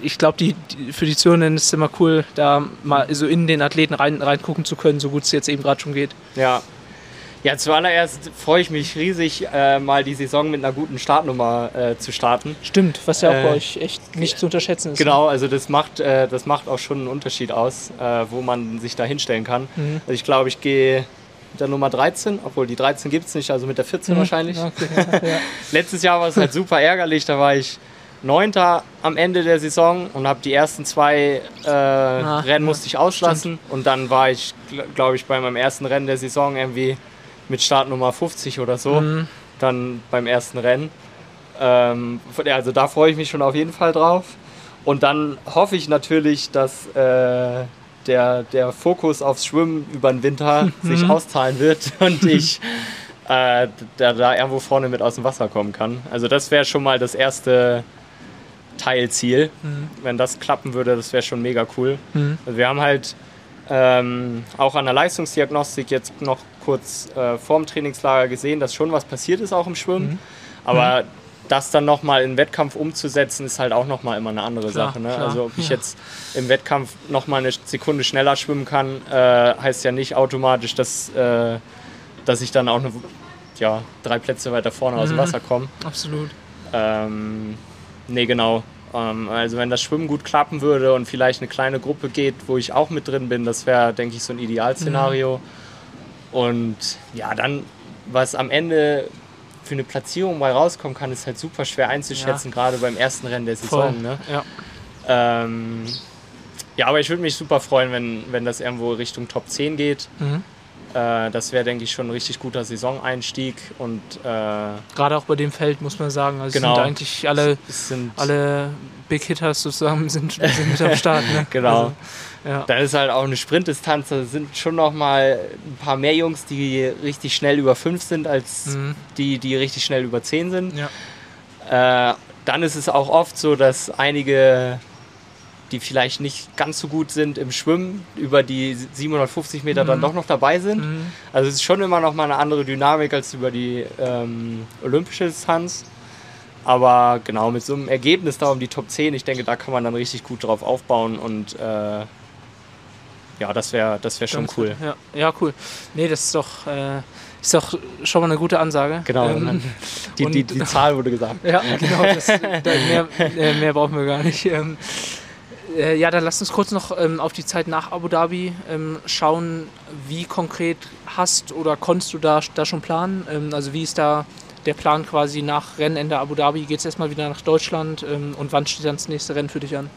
ich glaube, die, die, für die Zuhörenden ist es immer cool, da mal so in den Athleten rein, reingucken zu können, so gut es jetzt eben gerade schon geht. Ja, ja, zuallererst freue ich mich riesig, äh, mal die Saison mit einer guten Startnummer äh, zu starten. Stimmt, was ja auch äh, bei euch echt nicht zu unterschätzen ist. Genau, also das macht, äh, das macht auch schon einen Unterschied aus, äh, wo man sich da hinstellen kann. Mhm. Also ich glaube, ich gehe mit der Nummer 13, obwohl die 13 gibt es nicht, also mit der 14 mhm. wahrscheinlich. Okay, ja, ja. Letztes Jahr war es halt super ärgerlich, da war ich Neunter am Ende der Saison und habe die ersten zwei äh, ah, Rennen musste ich auslassen stimmt. und dann war ich, glaube ich, bei meinem ersten Rennen der Saison irgendwie mit Startnummer 50 oder so, mhm. dann beim ersten Rennen. Ähm, also da freue ich mich schon auf jeden Fall drauf. Und dann hoffe ich natürlich, dass äh, der, der Fokus aufs Schwimmen über den Winter mhm. sich auszahlen wird und ich äh, da, da irgendwo vorne mit aus dem Wasser kommen kann. Also das wäre schon mal das erste Teilziel. Mhm. Wenn das klappen würde, das wäre schon mega cool. Mhm. Also wir haben halt ähm, auch an der Leistungsdiagnostik jetzt noch kurz äh, vorm Trainingslager gesehen, dass schon was passiert ist auch im Schwimmen. Mhm. Aber mhm. das dann nochmal in Wettkampf umzusetzen, ist halt auch nochmal immer eine andere klar, Sache. Ne? Also ob ich ja. jetzt im Wettkampf nochmal eine Sekunde schneller schwimmen kann, äh, heißt ja nicht automatisch, dass, äh, dass ich dann auch eine, ja, drei Plätze weiter vorne mhm. aus dem mhm. Wasser komme. Absolut. Ähm, nee, genau. Ähm, also wenn das Schwimmen gut klappen würde und vielleicht eine kleine Gruppe geht, wo ich auch mit drin bin, das wäre, denke ich, so ein Idealszenario. Mhm. Und ja, dann, was am Ende für eine Platzierung mal rauskommen kann, ist halt super schwer einzuschätzen, ja. gerade beim ersten Rennen der Saison. Ne? Ja. Ähm, ja, aber ich würde mich super freuen, wenn, wenn das irgendwo Richtung Top 10 geht. Mhm. Äh, das wäre, denke ich, schon ein richtig guter Saisoneinstieg. Und, äh, Gerade auch bei dem Feld muss man sagen, also genau. sind eigentlich alle, sind alle Big Hitters sozusagen sind, sind mit am Start. Ne? genau. Also, ja. Dann ist halt auch eine Sprintdistanz, da sind schon noch mal ein paar mehr Jungs, die richtig schnell über 5 sind, als mhm. die, die richtig schnell über 10 sind. Ja. Äh, dann ist es auch oft so, dass einige, die vielleicht nicht ganz so gut sind im Schwimmen, über die 750 Meter mhm. dann doch noch dabei sind. Mhm. Also es ist schon immer noch mal eine andere Dynamik als über die ähm, olympische Distanz. Aber genau, mit so einem Ergebnis da um die Top 10, ich denke, da kann man dann richtig gut drauf aufbauen und äh, ja, das wäre das wär schon cool. Ja, ja, cool. Nee, das ist doch, äh, ist doch schon mal eine gute Ansage. Genau, ähm, die, die, die, Zahl wurde gesagt. Ja, genau, das, mehr, äh, mehr brauchen wir gar nicht. Ähm, äh, ja, dann lasst uns kurz noch ähm, auf die Zeit nach Abu Dhabi ähm, schauen. Wie konkret hast oder konntest du da, da schon planen? Ähm, also wie ist da der Plan quasi nach Rennende Abu Dhabi? Geht es erstmal wieder nach Deutschland ähm, und wann steht dann das nächste Rennen für dich an?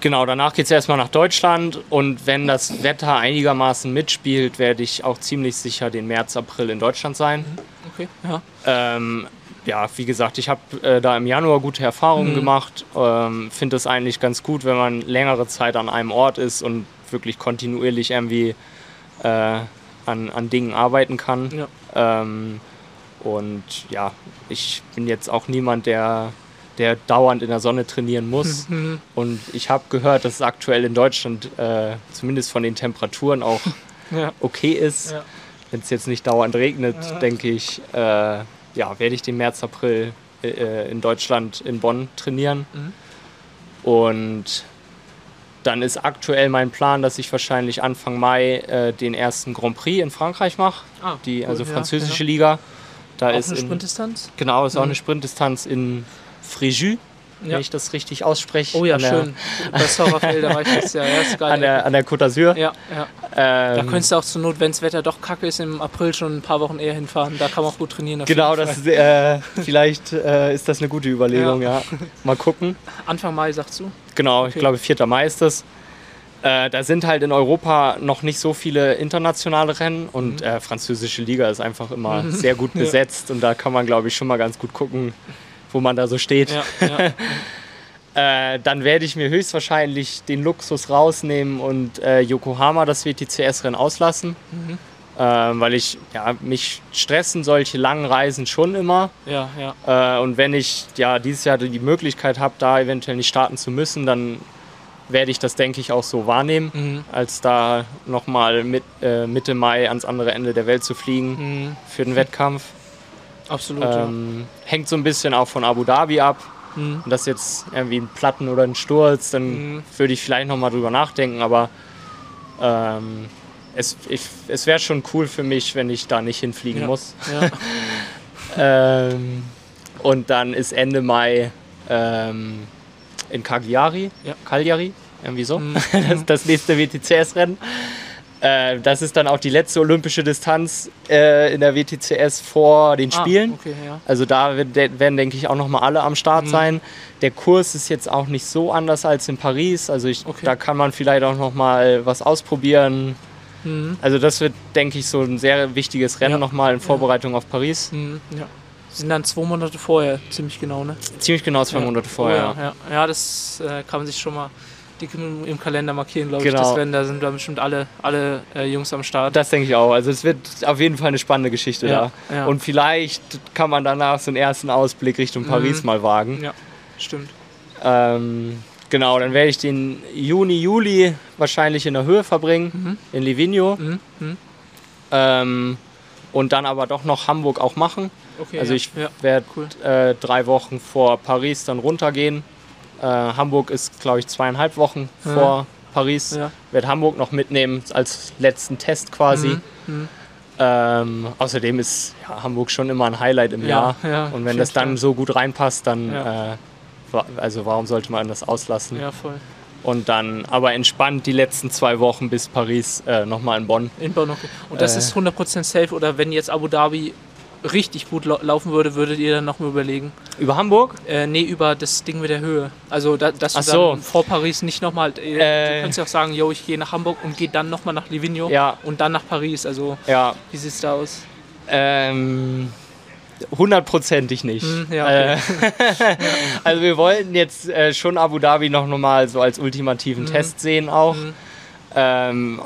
Genau, danach geht es erstmal nach Deutschland und wenn das Wetter einigermaßen mitspielt, werde ich auch ziemlich sicher den März, April in Deutschland sein. Mhm. Okay, ja. Ähm, ja, wie gesagt, ich habe äh, da im Januar gute Erfahrungen mhm. gemacht. Ähm, Finde es eigentlich ganz gut, wenn man längere Zeit an einem Ort ist und wirklich kontinuierlich irgendwie äh, an, an Dingen arbeiten kann. Ja. Ähm, Und ja, ich bin jetzt auch niemand, der, der dauernd in der Sonne trainieren muss. Mhm. Und ich habe gehört, dass es aktuell in Deutschland äh, zumindest von den Temperaturen auch Ja. okay ist. Ja. Wenn es jetzt nicht dauernd regnet, denke ich, äh, ja, werde ich den März, April äh, in Deutschland, in Bonn trainieren. Mhm. Und dann ist aktuell mein Plan, dass ich wahrscheinlich Anfang Mai äh, den ersten Grand Prix in Frankreich mache. Ah, Die, cool, also französische ja. Liga. Da Auch ist eine in, Sprintdistanz? Genau, ist auch Mhm. eine Sprintdistanz in Fréjus, Ja. wenn ich das richtig ausspreche. Oh ja, schön. Bei Saurafeld, da war ich jetzt ja. ja ist geil. An der, an der Côte d'Azur. ja, ja. Ähm, Da könntest du auch zur Not, wenn das Wetter doch kacke ist, im April schon ein paar Wochen eher hinfahren. Da kann man auch gut trainieren. Genau, das ist, äh, vielleicht äh, ist das eine gute Überlegung, ja. Mal gucken. Anfang Mai, sagst du? Genau, ich Okay. glaube 4. Mai ist das. Äh, da sind halt in Europa noch nicht so viele internationale Rennen und äh, französische Liga ist einfach immer sehr gut Mhm. Ja. besetzt und da kann man, glaube ich, schon mal ganz gut gucken, wo man da so steht. Ja, ja. Äh, dann werde ich mir höchstwahrscheinlich den Luxus rausnehmen und äh, Yokohama das WTCS-Rennen auslassen. Mhm. Ähm, weil ich, ja, mich stressen solche langen Reisen schon immer. ja, ja. Äh, und wenn ich ja dieses Jahr die Möglichkeit habe, da eventuell nicht starten zu müssen, dann werde ich das, denke ich, auch so wahrnehmen, Mhm. als da nochmal mit, äh, Mitte Mai ans andere Ende der Welt zu fliegen Mhm. für den Wettkampf. Absolut, Ähm, hängt so ein bisschen auch von Abu Dhabi ab. ja. Mhm. Und das jetzt irgendwie ein Platten oder ein Sturz, dann Mhm. würde ich vielleicht nochmal drüber nachdenken, aber ähm, es, ich, es wäre schon cool für mich, wenn ich da nicht hinfliegen Ja. muss. Ja. Ähm, und dann ist Ende Mai ähm, in Cagliari, Ja. Cagliari, irgendwie so, Mhm. das, das nächste WTCS-Rennen. Äh, das ist dann auch die letzte olympische Distanz äh, in der WTCS vor den Spielen. Ah, okay, ja. Also da werden, denke ich, auch nochmal alle am Start Mhm. sein. Der Kurs ist jetzt auch nicht so anders als in Paris. Also ich, Okay. da kann man vielleicht auch nochmal was ausprobieren. Mhm. Also das wird, denke ich, so ein sehr wichtiges Rennen Ja. nochmal in Vorbereitung auf Paris. Mhm. ja. Sind dann zwei Monate vorher, ziemlich genau, ne? Ziemlich genau zwei Ja. Monate vorher. Oh, ja, ja. ja, das äh, kann man sich schon mal dick im, im Kalender markieren, glaube ich. Genau. Das Rennen, da sind dann bestimmt alle, alle äh, Jungs am Start. Das denke ich auch. Also es wird auf jeden Fall eine spannende Geschichte Ja, da. ja. Und vielleicht kann man danach so einen ersten Ausblick Richtung Paris Mhm. mal wagen. ja, stimmt. Ähm, genau, dann werde ich den Juni, Juli wahrscheinlich in der Höhe verbringen, in Livigno. Mhm. Mhm. Ähm, und dann aber doch noch Hamburg auch machen. Okay, Also ich ja. werde cool. äh, drei Wochen vor Paris dann runtergehen. Äh, Hamburg ist, glaube ich, zweieinhalb Wochen Ja. vor Paris. Ja. Werde Hamburg noch mitnehmen als letzten Test quasi. Mhm. Mhm. Ähm, außerdem ist ja, Hamburg schon immer ein Highlight im Ja, Jahr. ja, Und wenn das dann Fall. so gut reinpasst, dann äh, also warum sollte man das auslassen? Ja, voll. Und dann aber entspannt die letzten zwei Wochen bis Paris äh, nochmal in Bonn. In Bonn, okay. Und das Äh. ist 100% safe oder wenn jetzt Abu Dhabi richtig gut lau laufen würde, würdet ihr dann noch mal überlegen? Über Hamburg? Äh, nee, über das Ding mit der Höhe. Also, da, dass du Ach so. dann vor Paris nicht nochmal. Äh, Äh. du könntest ja auch sagen, yo, ich gehe nach Hamburg und gehe dann nochmal nach Livigno Ja. und dann nach Paris. Also, Ja, wie sieht's da aus? ähm, hundertprozentig nicht. Hm, ja, okay. äh, also wir wollten jetzt äh, schon Abu Dhabi noch mal so als ultimativen Test sehen auch. Mhm. Ähm,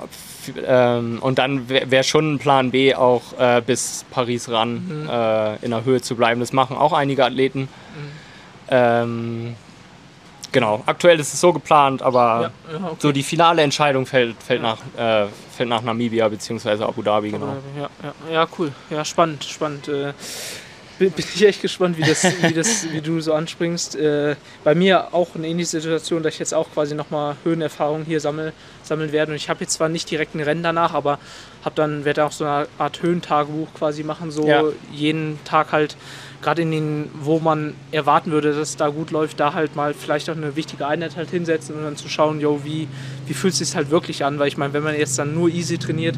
ähm, und dann wäre wär schon ein Plan B auch äh, bis Paris ran Mhm. äh, in der Höhe zu bleiben. Das machen auch einige Athleten. Mhm. Ähm, genau, aktuell ist es so geplant, aber ja, ja, okay. so die finale Entscheidung fällt, fällt, nach, äh, fällt nach Namibia bzw. Abu Dhabi. Genau. Ja, ja, ja, cool. Ja, spannend, spannend. Bin, bin ich echt gespannt, wie, das, wie, das, wie du so anspringst. Äh, bei mir auch eine ähnliche Situation, dass ich jetzt auch quasi nochmal Höhenerfahrung hier sammel, sammeln werde. Und ich habe jetzt zwar nicht direkt ein Rennen danach, aber habe dann werde auch so eine Art Höhentagebuch quasi machen, so Ja. jeden Tag halt gerade in den, wo man erwarten würde, dass es da gut läuft, da halt mal vielleicht auch eine wichtige Einheit halt hinsetzen und dann zu schauen, yo, wie, wie fühlt es sich halt wirklich an, weil ich meine, wenn man jetzt dann nur easy trainiert,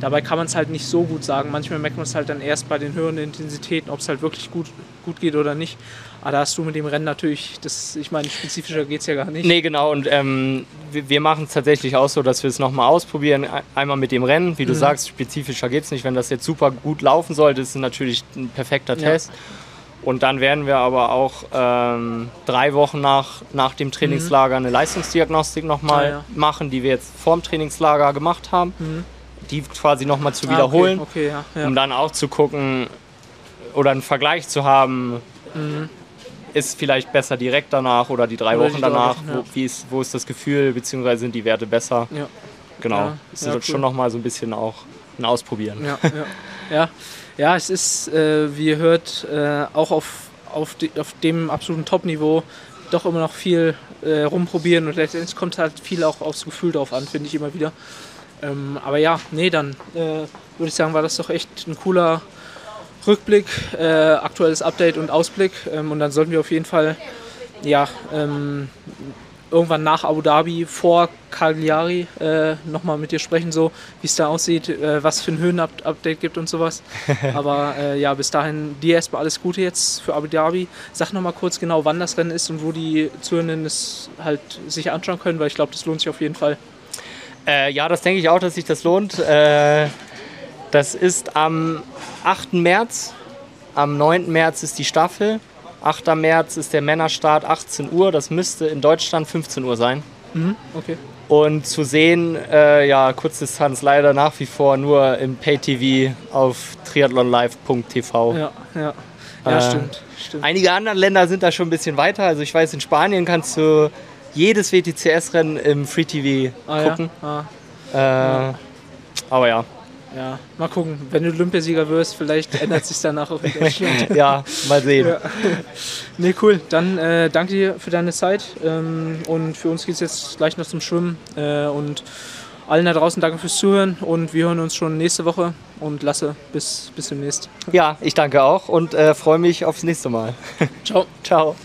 dabei kann man es halt nicht so gut sagen. Manchmal merkt man es halt dann erst bei den höheren Intensitäten, ob es halt wirklich gut, gut geht oder nicht. Aber da hast du mit dem Rennen natürlich, das, ich meine, spezifischer geht es ja gar nicht. Nee, genau. Und ähm, wir, wir machen es tatsächlich auch so, dass wir es nochmal ausprobieren. Ein- Einmal mit dem Rennen. Wie du Mhm. sagst, spezifischer geht es nicht. Wenn das jetzt super gut laufen sollte, ist es natürlich ein perfekter Ja. Test. Und dann werden wir aber auch ähm, drei Wochen nach, nach dem Trainingslager eine Leistungsdiagnostik nochmal Ah, ja. machen, die wir jetzt vorm Trainingslager gemacht haben. Mhm. Die quasi nochmal zu Ah, wiederholen, Okay, okay ja, ja. um dann auch zu gucken, oder einen Vergleich zu haben, ist vielleicht besser direkt danach oder die drei Oder Wochen die danach. Wochen, wo, wie ist, wo ist das Gefühl, beziehungsweise sind die Werte besser? Genau. Es ja, ist schon cool. nochmal so ein bisschen auch ein Ausprobieren. Ja, ja, es ist, äh, wie ihr hört, äh, auch auf, auf, die, auf dem absoluten Top-Niveau doch immer noch viel äh, rumprobieren und letztendlich kommt halt viel auch aufs Gefühl drauf an, finde ich immer wieder. Ähm, aber ja, nee, dann äh, würde ich sagen, war das doch echt ein cooler Rückblick, äh, aktuelles Update und Ausblick. Ähm, und dann sollten wir auf jeden Fall ja, ähm, irgendwann nach Abu Dhabi vor Cagliari äh, nochmal mit dir sprechen, so wie es da aussieht, äh, was für ein Höhenupdate gibt und sowas. Aber äh, ja, bis dahin dir erstmal alles Gute jetzt für Abu Dhabi. Sag nochmal kurz genau, wann das Rennen ist und wo die Zuhörenden es halt sich anschauen können, weil ich glaube, das lohnt sich auf jeden Fall. Äh, ja, das denke ich auch, dass sich das lohnt. Äh, das ist am 8. März. Am 9. März ist die Staffel. 8. März ist der Männerstart 18 Uhr. Das müsste in Deutschland 15 Uhr sein. Mhm, okay. Und zu sehen, äh, ja, Kurzdistanz leider nach wie vor nur im Pay-TV auf triathlonlive.tv. Ja, ja. Ja, Äh, stimmt. stimmt. Einige andere Länder sind da schon ein bisschen weiter. Also ich weiß, in Spanien kannst du jedes WTCS-Rennen im Free TV Ah, gucken. Ja. Ah, Äh, aber ja, ja, mal gucken. Wenn du Olympiasieger wirst, vielleicht ändert sich danach auch Deutschland. ja, mal sehen. Ja. Nee, cool. Dann äh, danke dir für deine Zeit. Ähm, und für uns geht es jetzt gleich noch zum Schwimmen. Äh, und allen da draußen danke fürs Zuhören. Und wir hören uns schon nächste Woche. Und Lasse, bis, bis demnächst. Ja, ich danke auch und äh, freue mich aufs nächste Mal. Ciao. Ciao.